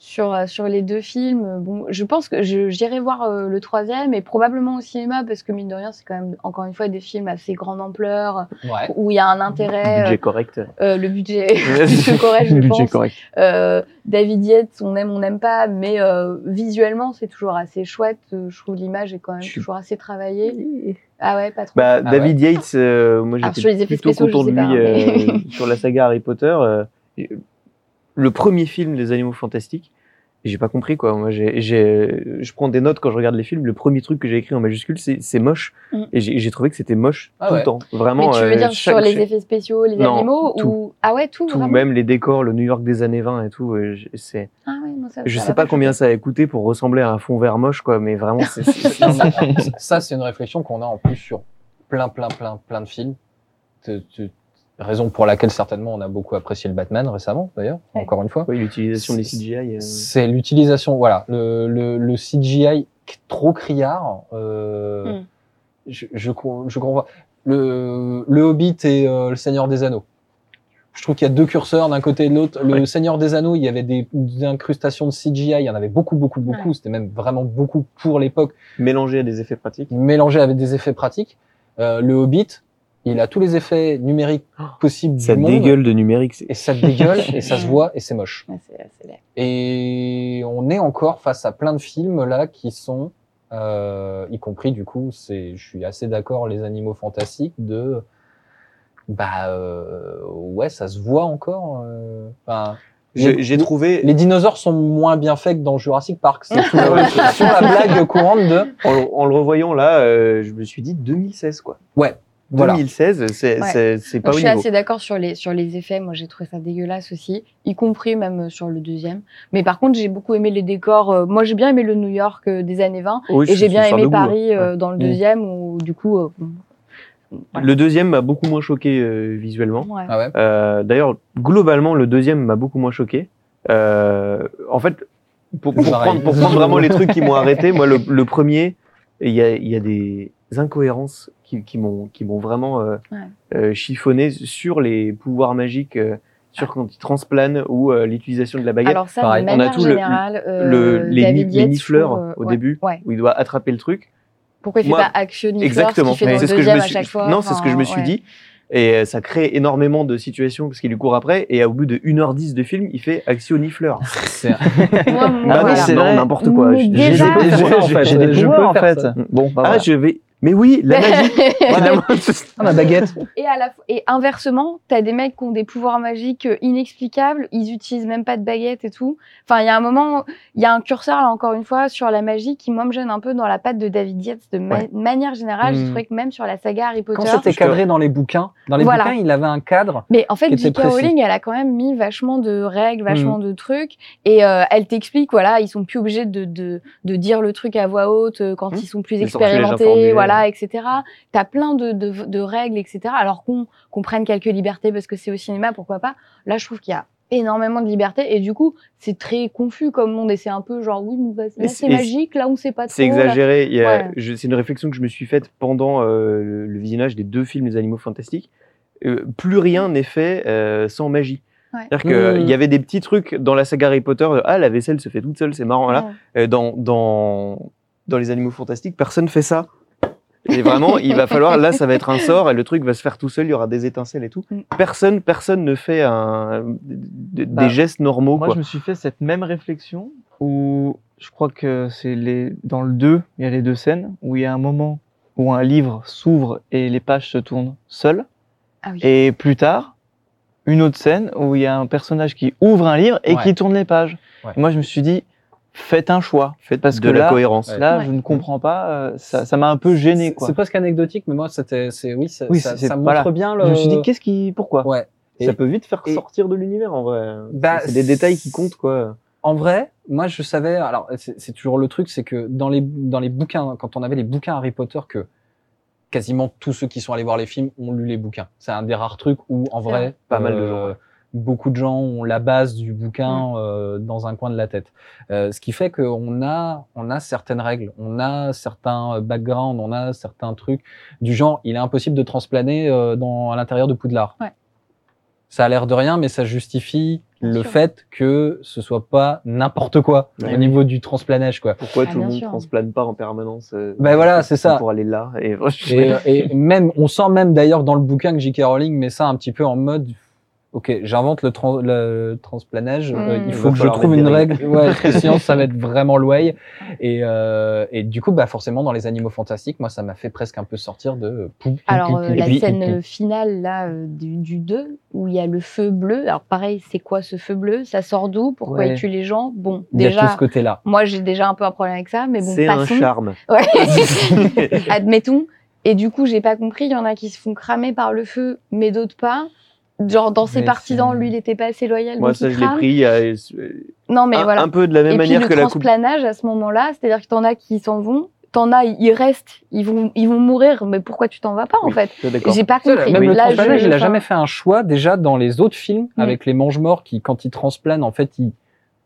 Sur, euh, sur les deux films, euh, bon, je pense que j'irai voir euh, le troisième et probablement au cinéma parce que mine de rien, c'est quand même encore une fois des films assez grande ampleur ouais. où il y a un intérêt, Budget correct. euh, euh, le budget, budget correct, je Budget pense. correct. Euh, David Yates, on aime, on n'aime pas, mais euh, visuellement, c'est toujours assez chouette. Euh, Je trouve l'image est quand même Je toujours assez travaillée. Ah ouais, pas trop. Bah, Ah David Yates, euh, moi Alors, sur les j'étais effets plutôt spéciaux, content de lui pas, mais- euh, sur la saga Harry Potter. Le premier film des Animaux Fantastiques, et j'ai pas compris quoi. Moi, j'ai, j'ai, je prends des notes quand je regarde les films. Le premier truc que j'ai écrit en majuscule, c'est, c'est moche. Mm. Et j'ai, j'ai trouvé que c'était moche Ah tout ouais. le temps. Vraiment. mais tu veux euh, dire chaque- sur les effets spéciaux, les Non, animaux tout. ou ah ouais tout, tout, vraiment même les décors, le New York des années 20 et tout. euh, c'est, Ah ouais, non, ça, je ça sais pas combien ça a coûté pour ressembler à un fond vert moche, quoi. Mais vraiment, c'est, c'est- Non, mais ça, c'est une réflexion qu'on a en plus sur plein, plein, plein, plein de films. Te- te- Raison pour laquelle certainement on a beaucoup apprécié le Batman récemment, d'ailleurs, Ouais. encore une fois. oui, l'utilisation des CGI. euh, C'est l'utilisation, voilà, le, le, le CGI trop criard. Euh, Mm. je, je, je comprends. Le, le Hobbit et euh, le Seigneur des Anneaux. Je trouve qu'il y a deux curseurs d'un côté et de l'autre. Le Ouais. Seigneur des Anneaux, il y avait des, des incrustations de CGI, il y en avait beaucoup, beaucoup, beaucoup. C'était même vraiment beaucoup pour l'époque, mélangé à des effets pratiques. mélangé avec des effets pratiques. Euh, le Hobbit, il a tous les effets numériques possibles Ça du monde. dégueule de numérique. c'est- Et ça dégueule, et ça se voit, et c'est moche. Ouais. Et on est encore face à plein de films là qui sont, euh, y compris du coup, c'est, je suis assez d'accord, les animaux fantastiques de, bah euh, ouais, ça se voit encore. euh, enfin, J'ai trouvé, les dinosaures sont moins bien faits que dans Jurassic Park. C'est sur la blague courante de, en, le- en le revoyant là, euh, je me suis dit 2016 quoi. ouais, voilà. 2016, c'est Ouais. c'est- c'est pas Donc, au je suis niveau. assez d'accord sur les, sur les effets. Moi, j'ai trouvé ça dégueulasse aussi, y compris même euh, sur le deuxième. Mais par contre, j'ai beaucoup aimé les décors. Euh, Moi, j'ai bien aimé le New York euh, des années 20. Oui, Et j'ai bien aimé goût, Paris ouais. dans le Mm. deuxième, où du coup. euh, voilà. Le deuxième m'a beaucoup moins choqué euh, visuellement. ouais. Ah ouais? Euh, D'ailleurs, globalement, le deuxième m'a beaucoup moins choqué. Euh, en fait, pour, pour, prendre, pour prendre vraiment les trucs qui m'ont arrêté, moi, le, le premier, il y a, il y a des incohérences qui, qui m'ont qui m'ont vraiment euh, Ouais. euh, chiffonné sur les pouvoirs magiques, euh, sur quand ils transplanent ou euh, l'utilisation de la baguette. Alors ça, Pareil. de On a tout le- euh, les, David ni- les nifleurs euh, au ouais, début, ouais. où il doit attraper le truc. Pourquoi il fait Moi, pas action nifleur, Exactement. fait C'est ce que je me suis. fois Non, c'est ce que je me suis ouais. dit. Et euh, ça crée énormément de situations parce qu'il lui court après. Et au bout de 1h10 de film, il fait action nifleur. C'est- Bah voilà. non, c'est vrai. n'importe quoi. J'ai- des pouvoirs, en fait. je peux en fait. Bon, bah Ah, je vais. Mais oui, la magie. Finalement, Ah, ma baguette. Et, à la et inversement, t'as des mecs qui ont des pouvoirs magiques euh, inexplicables, ils utilisent même pas de baguette et tout. Enfin, il y a un moment, il y a un curseur, là, encore une fois, sur la magie qui, moi, me gêne un peu dans la patte de David Yates. De ma- Ouais. manière générale, j'ai Mm. trouvé que même sur la saga Harry Potter. Quand c'était cadré dans les bouquins, dans les Voilà. bouquins, il avait un cadre. Mais en fait, J.K. Rowling, elle a quand même mis vachement de règles, vachement Mm. de trucs. Et euh, elle t'explique, voilà, ils sont plus obligés de, de, de dire le truc à voix haute euh, quand Mm. ils sont plus expérimentés, informés. Voilà, etc. T'as plein de, de, de règles, etc. Alors qu'on prenne quelques libertés parce que c'est au cinéma, pourquoi pas. Là, je trouve qu'il y a énormément de liberté et du coup c'est très confus comme monde et c'est un peu genre oui bah, là c'est- magique là on sait pas trop C'est exagéré. Ouais. C'est une réflexion que je me suis faite pendant euh, le, le visionnage des deux films des Animaux Fantastiques. Euh, plus rien n'est fait euh, sans magie. Ouais. C'est-à-dire qu'il Mmh. y avait des petits trucs dans la saga Harry Potter. de, ah, la vaisselle se fait toute seule, c'est marrant. Là, Ouais. Dans, dans, dans les Animaux Fantastiques, personne fait ça. Et vraiment, il va falloir, là, ça va être un sort et le truc va se faire tout seul, il y aura des étincelles et tout. Mm. Personne, personne ne fait un, des, Bah, des gestes normaux. Moi, quoi. je me suis fait cette même réflexion où je crois que c'est les dans le 2, il y a les deux scènes où il y a un moment où un livre s'ouvre et les pages se tournent seules. Ah oui. Et plus tard, une autre scène où il y a un personnage qui ouvre un livre et Ouais. qui tourne les pages. Ouais. Et moi, je me suis dit, faites un choix. Faites parce de que la là- cohérence. Là, Ouais. je ne comprends pas. euh, ça ça m'a un peu gêné, C'est- quoi. C'est presque anecdotique, mais moi, c'était, c'est, oui, ça, Oui, ça, ça montre voilà. bien le. Je me suis dit, qu'est-ce qui, pourquoi? Ouais. Et- ça peut vite faire et- sortir de l'univers en vrai. Bah, c'est des détails qui comptent quoi. En vrai, moi, je savais. Alors, c'est toujours le truc, c'est que dans les dans les bouquins, quand on avait les bouquins Harry Potter, que quasiment tous ceux qui sont allés voir les films ont lu les bouquins. C'est un des rares trucs où, en vrai. Pas mal de euh, gens, ouais. Beaucoup de gens ont la base du Mm. bouquin euh, dans un coin de la tête. Euh, ce qui fait qu'on a, on a certaines règles, on a certains backgrounds, on a certains trucs du genre, il est impossible de transplaner euh, dans, à l'intérieur de Poudlard. Ouais. Ça a l'air de rien, mais ça justifie Bien le sûr. fait que ce soit pas n'importe quoi Ouais. au niveau du transplanage, quoi. Pourquoi Ah, tout le monde sûr. transplane pas en permanence euh, Ben voilà, c'est ça. Pour aller là. Et, Et, et même, on sent même d'ailleurs dans le bouquin que J.K. Rowling met ça un petit peu en mode, ok, j'invente le, le transplanage, euh, Mm. il faut que je trouve une règle, ouais, parce que sinon ça va être vraiment way. Et, euh, et du coup, bah forcément dans les animaux fantastiques, moi ça m'a fait presque un peu sortir de. euh, pou- pou- Alors, pou- euh, pou- la pou- scène pou- euh, finale là euh, du, du 2, où il y a le feu bleu. Alors, pareil, c'est quoi ce feu bleu? Ça sort d'où? Pourquoi Ouais. il tue les gens? Bon, Il y a tout déjà, ce côté-là. moi j'ai déjà un peu un problème avec ça, mais bon, c'est un charme. Ouais. Admettons. Et du coup, j'ai pas compris. Il y en a qui se font cramer par le feu, mais d'autres pas. Genre, dans ses Mais partisans, lui, il était pas assez loyal. Moi, donc ça, il je l'ai pris euh, Non, mais un, voilà. un peu de la même Et puis manière le que la coupe. transplanage à ce moment-là, c'est-à-dire que t'en as qui s'en vont, t'en as, ils restent, ils vont, ils vont mourir. Mais pourquoi tu t'en vas pas en Oui, fait. J'ai pas compris. Même le Là, transplanage, je- il a jamais fait un choix déjà dans les autres films Mm. avec les mange-morts qui, quand ils transplanent, en fait, ils,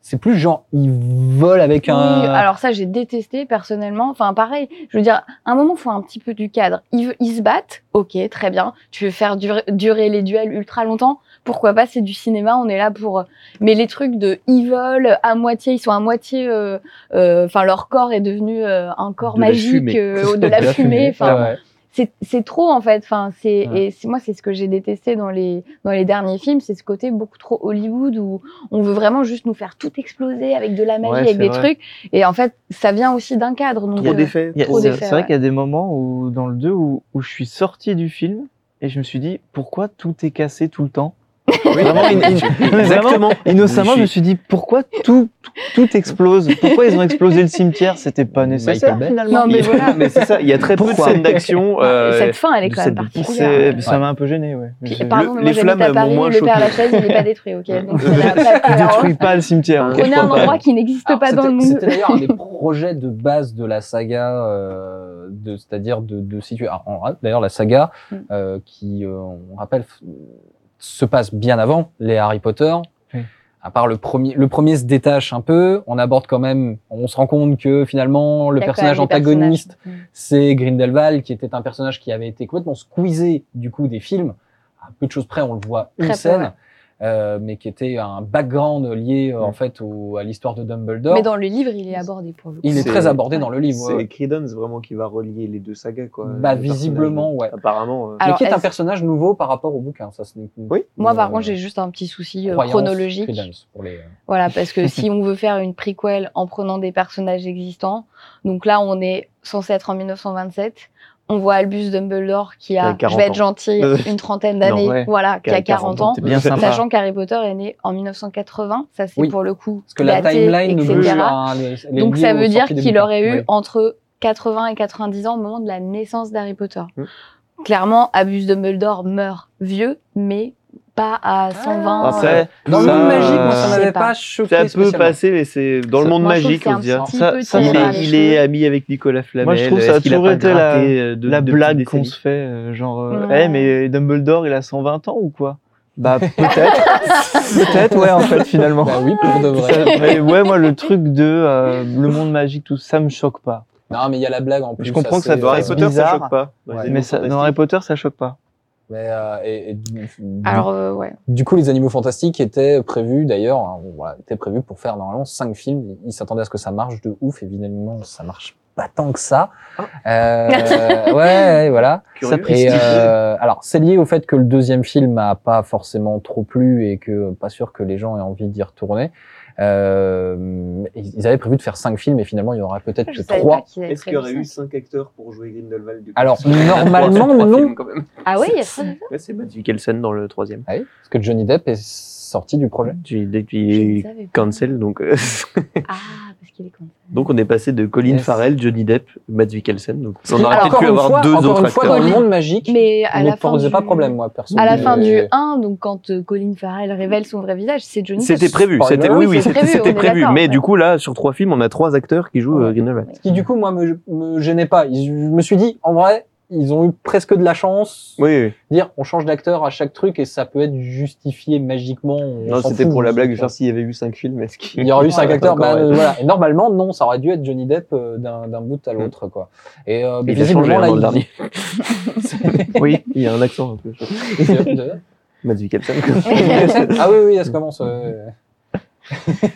c'est plus genre ils volent avec un. Oui, alors ça j'ai détesté personnellement. Enfin pareil, je veux dire, à un moment faut un petit peu du cadre. Ils, ils se battent, ok, très bien. Tu veux faire durer, durer les duels ultra longtemps, pourquoi pas C'est du cinéma, on est là pour. Mais les trucs de ils volent à moitié, ils sont à moitié. euh, euh, Enfin leur corps est devenu euh, un corps De magique, euh, de la fumée. Enfin ouais. C'est c'est trop en fait. Enfin, c'est Ouais. et c'est moi c'est ce que j'ai détesté dans les dans les derniers films, c'est ce côté beaucoup trop Hollywood où on veut vraiment juste nous faire tout exploser avec de la magie, Ouais, avec des vrai. trucs. Et en fait, ça vient aussi d'un cadre. Donc Trop euh, d'effets. Il y a- Trop C'est d'effets, c'est vrai ouais. qu'il y a des moments où, dans le 2 où, où je suis sorti du film et je me suis dit pourquoi tout est cassé tout le temps? Vraiment, in- in- Exactement. innocemment, je me suis dit pourquoi tout, tout, explose? Pourquoi ils ont explosé le cimetière? C'était pas nécessaire finalement. Non, mais voilà. mais c'est ça. Il y a très peu de scènes d'action. euh, cette fin, elle est quand même particulière. Ça m'a un peu gêné, ouais. Puis, pardon, le- mais moi les j'habite flammes à m'ont Paris, moins le Père. Lachaise, il n'est pas détruit, ok Donc n'a pas le cimetière. Un- Prenez un endroit qui n'existe pas dans le c'était- monde. C'était d'ailleurs un des projets de base de la saga, euh, c'est-à-dire de, situer. D'ailleurs, la saga Mm. euh, qui, euh, on rappelle, se passe bien avant les Harry Potter. Oui. À part le premier, le premier se détache un peu. On aborde quand même. On se rend compte que finalement le personnage antagoniste, personnages. c'est Grindelwald, qui était un personnage qui avait été complètement squeezé du coup des films. À peu de choses près, on le voit une Très peu, scène. ouais. Euh, mais qui était un background lié euh, en Mm. fait au- à l'histoire de Dumbledore. Mais dans le livre, il est abordé pour le coup. Il est très abordé dans le livre. C'est ouais. Credence vraiment qui va relier les deux sagas, quoi. Bah, Le visiblement, ouais. Apparemment. euh, Alors, mais qui est un personnage nouveau par rapport au bouquin. Ça, ce Oui. Moi, par contre, j'ai juste un petit souci euh, chronologique. Credence pour les, euh, Voilà, parce que si on veut faire une prequel en prenant des personnages existants, donc là, on est censé être en 1927. On voit Albus Dumbledore qui a 40 je vais être ans. gentil, Euh, une trentaine d'années, ouais. voilà, qui a 40 ans. C'est bien sympa. Sachant qu'Harry Potter est né en 1980, ça c'est Oui. pour le coup Parce que la daté, timeline ne etc. est Donc ça veut dire qu'il aurait eu Oui. entre 80 et 90 ans au moment de la naissance d'Harry Potter. Mm. Clairement, Albus Dumbledore meurt vieux, mais pas à 120. Ah, Après, Dans le monde magique, moi, ça m'avait pas. pas choqué ça peut passer, mais c'est dans le monde magique, on tiré Il est, ami avec Nicolas Flamel. Moi, je trouve ça a toujours été la- euh, de- la de blague qu'on se fait, euh, genre, euh. Eh, mais Dumbledore, il a 120 ans ou quoi? Bah peut-être, peut-être, ouais, en fait, finalement. Bah oui, pour de vrai. Ça- mais ouais, moi, le truc de euh, le monde magique, tout ça me choque pas. Non, mais il y a la blague en plus. Je comprends que ça Dans Harry Potter, ça choque pas. Ouais. Mais ça, dans. Harry Potter, ça choque pas. Mais, euh, et, et du, Alors, euh, ouais. du coup, les animaux fantastiques étaient prévus d'ailleurs, hein, voilà, étaient prévus pour faire normalement cinq films. Ils- s'attendaient à ce que ça marche de ouf. Évidemment, ça marche pas tant que ça. Euh, ouais, ouais, voilà. Curieux. Et euh, alors, c'est lié au fait que le deuxième film a pas forcément trop plu et que pas sûr que les gens aient envie d'y retourner. Euh, ils avaient prévu de faire cinq films et finalement il y aura peut-être que trois. Est-ce qu'il y aurait eu cinq acteurs pour jouer Grindelwald du coup? Alors normalement non, films, quand même. Ah ouais, il y a ça. Ouais, c'est Matt Mikkelsen dans le troisième. Ah oui, parce que Johnny Depp est sorti du projet. Il est cancel, donc euh, Ah, parce qu'il est con. donc on est passé de Colin Yes. Farrell, Johnny Depp, Matt Mikkelsen. Donc on aurait peut-être encore pu une avoir fois, deux encore autres une fois, acteurs. dans le monde magique, Mais à ne la fin posait du... pas problème moi perso. À la fin du Mais- 1, donc quand euh, Colin Farrell révèle son vrai visage, c'est Johnny C'était Depp. prévu, Spoiler. c'était oui, Oui, c'était prévu, c'était prévu. Mais ouais. du coup là, sur trois films, on a trois acteurs qui jouent euh. Grindelwald. Ce qui du coup moi me, me gênait pas. Je me suis dit en vrai ils ont eu presque de la chance. Oui, oui. Dire, on change d'acteur à chaque truc et ça peut être justifié magiquement. on Non, c'était pour la blague de faire s'il y avait eu cinq films. Est-ce qu'il Il y aurait eu cinq acteurs. bah, euh, voilà. Et normalement, non, ça aurait dû être Johnny Depp euh, d'un bout à l'autre, quoi. Et euh, Il a changé visiblement, hein, là, le il- dernier. Oui, il y a un accent un peu. Mads Mikkelsen. ah oui, oui, ça commence. ouais.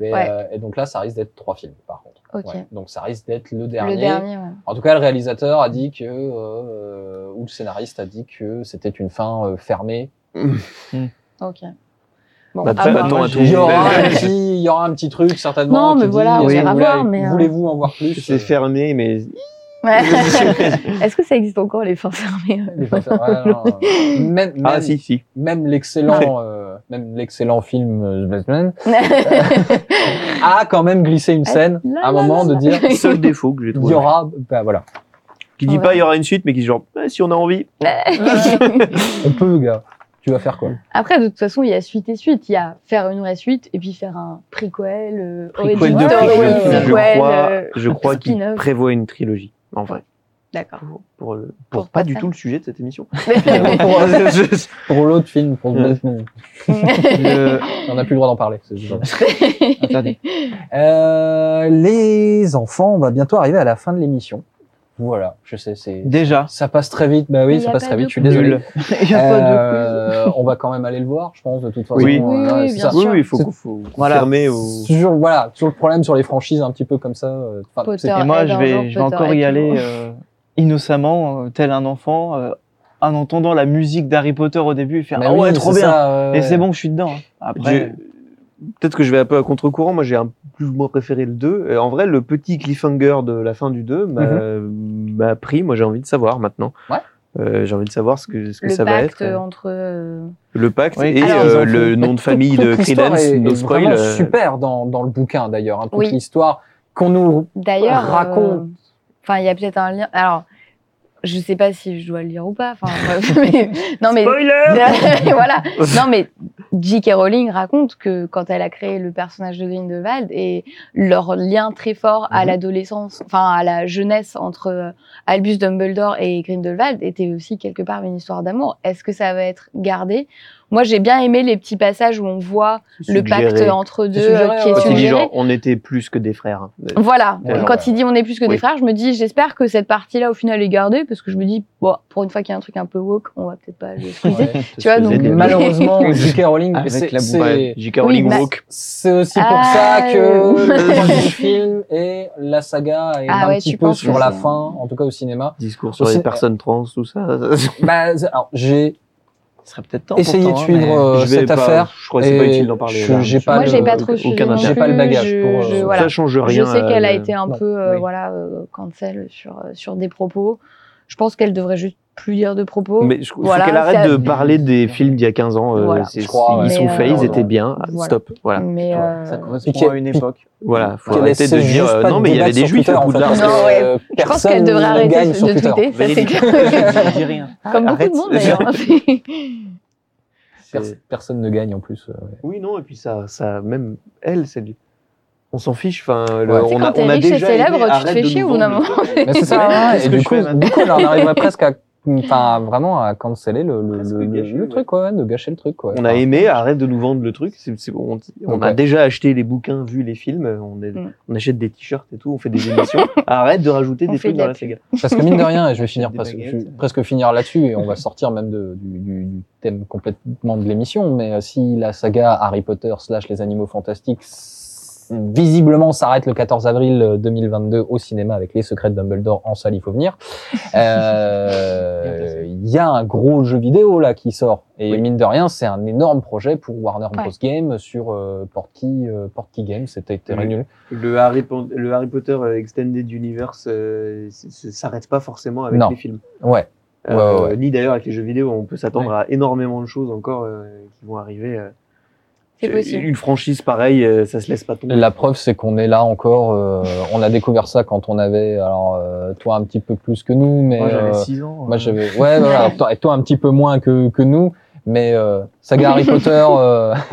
Mais, Ouais. euh, et donc là, ça risque d'être trois films, par contre. Ok. Ouais. Donc ça risque d'être le dernier. Le dernier, ouais. En tout cas, le réalisateur a dit que, euh, ou le scénariste a dit que c'était une fin euh, fermée. Ok. Bon, Bah. Il y aura un petit, il y aura un petit truc certainement. Non, mais dit, voilà, est-ce on ira vous voir, voulez- mais, euh, Voulez-vous en voir plus C'est fermé, mais Ouais. Est-ce que ça existe encore les fins fermées? Les fins fermées, ouais, non, non. Même, ah même- si si. même l'excellent, euh, même l'excellent film euh, The Batman a quand même glissé une scène Là, à un moment de dire Seul défaut que j'ai il trouvé. y aura, bah voilà, Qui dit Ouais. pas il y aura une suite, mais qui dit genre eh, si on a envie. on peut, gars. Tu vas faire quoi? Après, de toute façon, il y a suite et suite. Il y a faire une vraie suite et puis faire un prequel, euh, Prequel de prequel, je crois, euh, je crois qu'il prévoit une trilogie. En vrai, D'accord. pour, pour, le- Pour pour pas du tout le sujet de cette émission. pour, pour l'autre film, pour. Batman, Le- on n'a plus le droit d'en parler. Euh, les enfants, on va bientôt arriver à la fin de l'émission. Voilà, je sais, c'est Déjà. ça passe très vite. Bah oui, ça passe pas très vite. Je suis désolé. Nul. Il y a pas de Euh, on va quand même aller le voir, je pense, de toute façon. Oui. Oui, Euh, oui, bien sûr. il faut, faut Voilà. C'est Toujours, voilà, toujours le problème sur les franchises un petit peu comme ça. euh, Et moi, je vais, je vais encore y aller euh, innocemment, euh, tel un enfant, euh, en entendant la musique d'Harry Potter au début et faire Mais Ah oui, ouais, trop bien. ça, Et ouais. c'est bon, je suis dedans. hein. Après, Peut-être que je vais un peu à contre-courant. Moi, j'ai un plus ou moins préféré le 2. Et en vrai, le petit cliffhanger de la fin du 2 m'a m'a pris. Moi, j'ai envie de savoir maintenant. Mhm. Ouais. Euh, j'ai envie de savoir ce que, ce que Le ça va être. pacte entre. euh, Le pacte Oui, et alors, euh, le nom de famille de Toute l'histoire Credence, est, no est spoil. vraiment super dans, dans le bouquin d'ailleurs. hein, toute Oui. l'histoire qu'on nous raconte. Enfin, il y a peut-être un lien. Alors, je sais pas si je dois le lire ou pas. Enfin, mais- non, mais. voilà. Non, mais J.K. Rowling raconte que quand elle a créé le personnage de Grindelwald et leur lien très fort à Mhm. l'adolescence, enfin à la jeunesse entre euh, Albus Dumbledore et Grindelwald était aussi quelque part une histoire d'amour. Est-ce que ça va être gardé Moi, j'ai bien aimé les petits passages où on voit le suggéré. pacte entre deux suggéré, euh, qui est. Quand il dit suggéré. genre, on était plus que des frères. Voilà, quand ouais. il dit on est plus que des frères, je me dis j'espère que cette partie-là au final est gardée parce que je me dis bon pour une fois qu'il y a un truc un peu woke, on va peut-être pas le. Ouais. Tu vois, donc- Malheureusement, J.K. Rowling, Avec c'est- la J.K. Rowling Oui, bah- woke. c'est aussi pour Ah, ça que euh, le film et la saga est Ah un ouais, petit peu sur la fin, en tout cas au cinéma. Discours sur les personnes trans, tout ça. Bah, alors, j'ai il serait peut-être temps. essayé de pourtant, hein, suivre mais- euh, Je vais cette pas- affaire. Je crois que c'est pas utile d'en parler. je- j'ai pas Moi, le- j'ai pas trop suivi. J'ai pas le bagage je- pour, je- euh, voilà. Ça change Je rien. sais qu'elle a euh, été un non, peu euh, oui. voilà euh, cancel sur sur des propos. Je pense qu'elle devrait juste plus dire de propos. Mais je faut Voilà, qu'elle arrête de parler des films d'il y a 15 ans. euh, Voilà. c'est- Je crois, ils ouais. sont Mais, faits, ils euh, étaient bien. Voilà. Stop. Voilà. Mais euh, Ça correspond à une époque. Voilà. Faut Qu'elle arrêter de dire euh, non, mais il y avait des juifs Twitter, à Poudlard. Non, euh, je pense personne qu'elle devrait ne arrêter gagne de, tweeter. Ça, c'est clair. Je dis rien. Comme beaucoup de monde d'ailleurs. Pers- Personne ne gagne en plus. euh. Oui, non, et puis ça, ça même elle, c'est du- On s'en fiche. Enfin, Ouais. Tu sais, on a, quand t'es on riche et déjà célèbre, aimé, tu te fais de chier nous au bout d'un vendre moment. Mais c'est ça, et du coup, on en arriverait presque à, enfin, vraiment à canceller le, le, le, le- gâcher, le ouais. truc, quoi, de gâcher le truc, quoi. On a aimé, arrête de nous vendre le truc. C'est- c'est- on a déjà acheté les bouquins, vu les films. On, est- Mm. on achète des t-shirts et tout. On fait des émissions. arrête de rajouter On des trucs de dans la saga. Parce que mine de rien, et je vais finir presque, baguettes. je vais presque finir là-dessus, et on va sortir même de, du, du, du thème complètement de l'émission, mais euh, si la saga Harry Potter slash les animaux fantastiques visiblement s'arrête le 14 avril 2022 au cinéma avec Les Secrets de Dumbledore en salle, il faut venir. Euh, Il y a un gros jeu vidéo là qui sort et Oui. mine de rien, c'est un énorme projet pour Warner Bros Ouais. Games sur euh, Portkey, euh, Portkey Games. C'était nul. Le Harry, le Harry Potter euh, Extended Universe euh, s'arrête pas forcément avec Non. les films. Ouais. Euh, Ouais, ouais, ouais. Ni d'ailleurs avec les jeux vidéo, on peut s'attendre à énormément de choses encore euh, qui vont arriver. Euh. C'est possible. Une franchise pareille, euh, ça se laisse pas tomber. La preuve, c'est qu'on est là encore. euh, on a découvert ça quand on avait, alors euh, toi un petit peu plus que nous, mais Moi, j'avais euh, 6 ans. moi euh, j'avais, ouais, voilà, toi, et toi un petit peu moins que que nous, mais euh, saga Harry Potter, euh,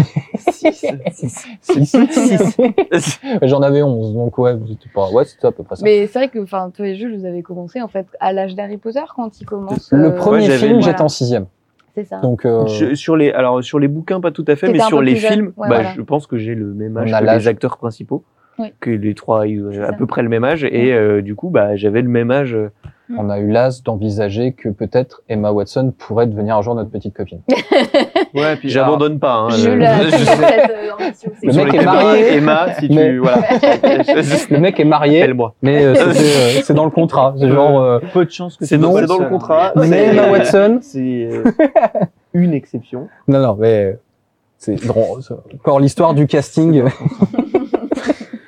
J'en avais 11, donc ouais, c'était pas... ouais, c'était à peu près ça. Mais c'est vrai que, enfin, toi et Jules, vous avez commencé en fait à l'âge d'Harry Potter quand il commence. Le euh, premier film, voilà. j'étais en sixième. C'est ça. Donc, euh, Je- sur les, alors sur les bouquins pas tout à fait, mais sur les films, ouais, bah, voilà. je pense que j'ai le même âge On a que les acteurs principaux, Oui. que les trois ils ont à ça. peu près le même âge, et euh, du coup bah j'avais le même âge. euh, on a eu l'as d'envisager que peut-être Emma Watson pourrait devenir un jour notre petite copine. Ouais, puis J'abandonne pas. Hein, euh, je- euh, ambition, c'est Le sur mec est marié, Emma, si mais- tu voilà, Le mec est marié, appelle-moi. mais euh, c'était, euh, c'est dans le contrat. C'est genre, euh, peu de chance que C'est dans, c'est le contrat. mais c'est- Emma Watson. C'est euh, une exception. Non, non, mais c'est drôle. c'est encore l'histoire du casting.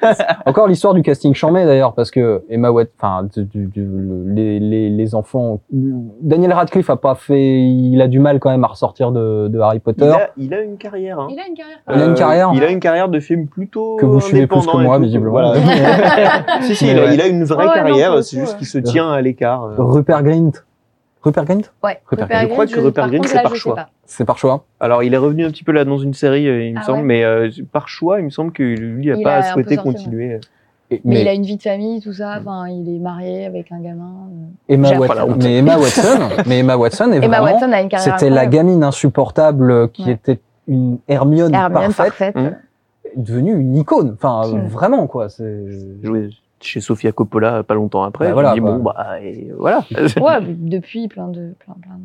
encore l'histoire du casting chambé d'ailleurs parce que Emma Watson, enfin, du- du- du- le- les, les, les enfants, Daniel Radcliffe a pas fait, il a du mal quand même à ressortir de, de Harry Il Potter. a, il a une carrière. Hein. Il a une carrière. Il a une carrière Il a une carrière de film plutôt Que vous suivez plus que moi, visiblement. Voilà. si si, il a, Ouais. il a une vraie carrière. c'est juste qu'il se tient à l'écart. euh. Rupert Grint. Rupert Grint? Ouais. Rupert Rupert Grint. Je crois que Rupert Grint, c'est par choix. pas. C'est par choix. Alors, il est revenu un petit peu là dans une série, euh, il me Ah semble, ouais mais euh, par choix, il me semble que lui a Il pas a un peu souhaité sorti, ouais. continuer. Et- Mais, il a une vie de famille, tout ça. Enfin, il est marié avec un gamin. euh. Emma Watson, pas mais Emma Watson, mais Emma Watson est Emma vraiment, Watson a une carrière. c'était la gamine insupportable qui Ouais. était une Hermione, Hermione parfaite, parfaite. Hum. devenue une icône. Enfin, Hum. vraiment quoi. C'est chez Sofia Coppola pas longtemps après. Bah voilà, quoi. bon, bah, et voilà. Ouais, depuis plein de, plein, plein de.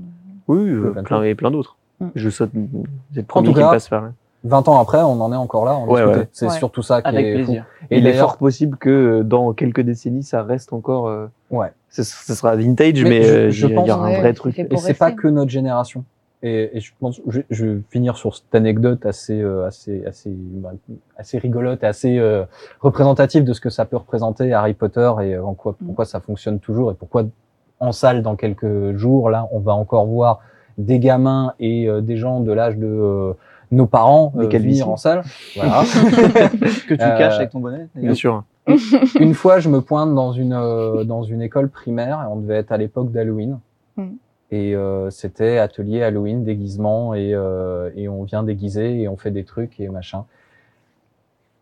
oui, euh, plein plein, et plein d'autres. Mm. Je saute, c'est le premier qui me passe par là. 20 ans après, on en est encore là. à en Ouais, discuter. ouais. C'est Ouais. surtout ça qui Avec est plaisir. fou. Et il est fort possible que euh, dans quelques décennies, ça reste encore. euh, Ouais. Ce, sera vintage, Mais mais, je- euh, je il y, a- il y aura pense- un vrai truc. Et c'est pas que notre génération. Et, et je pense, je, je vais finir sur cette anecdote assez, euh, assez, assez, bah, assez rigolote, et assez euh, représentative de ce que ça peut représenter Harry Potter et euh, en quoi, Mm. pourquoi ça fonctionne toujours et pourquoi en salle dans quelques jours là, on va encore voir des gamins et euh, des gens de l'âge de euh, nos parents euh, venir en salle. Voilà. Que tu Euh, caches avec ton bonnet. Bien sûr. une fois, je me pointe dans une euh, dans une école primaire et on devait être à l'époque d'Halloween. Mm. Et euh, c'était atelier Halloween, déguisement et euh, et on vient déguiser et on fait des trucs et machin.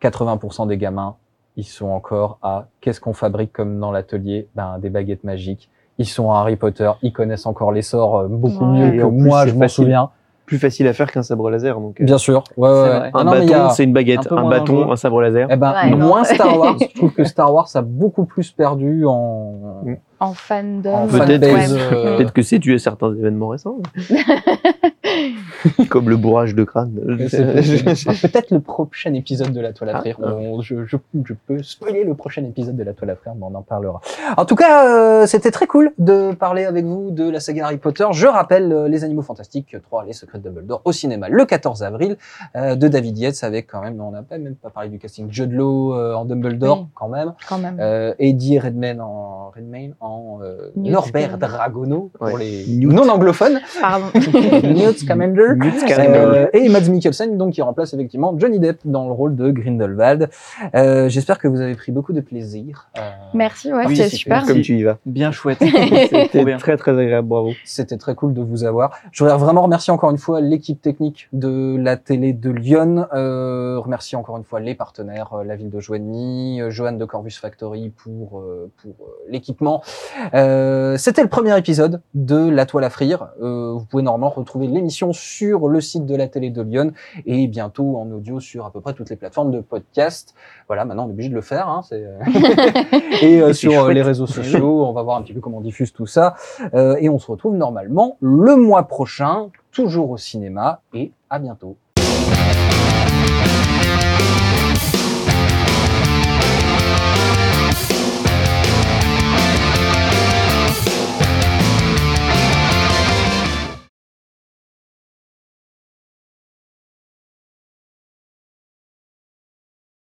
80% des gamins, ils sont encore à qu'est-ce qu'on fabrique comme dans l'atelier? Ben des baguettes magiques. Ils sont à Harry Potter, ils connaissent encore les sorts euh, beaucoup Ouais. mieux que moi, je m'en souviens. Plus facile à faire qu'un sabre laser. Donc, euh, Bien sûr. Ouais, ouais. Un non, bâton, a- c'est une baguette. un bâton, un sabre laser. Eh ben, Ouais, non. moins Star Wars. je trouve que Star Wars a beaucoup plus perdu en. En fandom. euh, Peut-être que c'est dû à certains événements récents. Comme le bourrage de crâne. Ah, Peut-être le prochain épisode de la toile à Ah, frire. ah. On- je, je, je peux spoiler le prochain épisode de la toile à frire, mais on en parlera. En tout cas, euh, c'était très cool de parler avec vous de la saga Harry Potter. Je rappelle euh, Les Animaux Fantastiques 3, Les Secrets de Dumbledore au cinéma le 14 avril euh, de David Yates avec quand même, on n'a pas même pas parlé du casting, Jude Law euh, en Dumbledore Oui. quand même, Quand même. euh, Eddie Redmayne en Redmayne en euh, Norbert. Dragono pour Ouais. les non anglophones. Pardon. Newt Scamander. Newt Scamander. Euh, et Mads Mikkelsen, donc qui remplace effectivement Johnny Depp dans le rôle de Grindelwald. Euh, J'espère que vous avez pris beaucoup de plaisir. Euh, Merci, ouais, Oui, c'était c'était super. Comme tu y vas. Bien chouette. C'était très très agréable, bravo. C'était très cool de vous avoir. Je voudrais vraiment remercier encore une fois l'équipe technique de la télé de Lyon. Euh, remercier encore une fois les partenaires, euh, la ville de Joigny, Johan de Corvus Factory pour euh, pour euh, l'équipement. Euh, C'était le premier épisode de La Toile à frire. Euh, vous pouvez normalement retrouver l'émission sur le site de la télé de Lyon et bientôt en audio sur à peu près toutes les plateformes de podcast. Voilà, maintenant on est obligé de le faire. Hein, et euh, sur euh, chouette. les réseaux sociaux, on va voir un petit peu comment on diffuse tout ça. Euh, et on se retrouve normalement le mois prochain, toujours au cinéma, et à bientôt.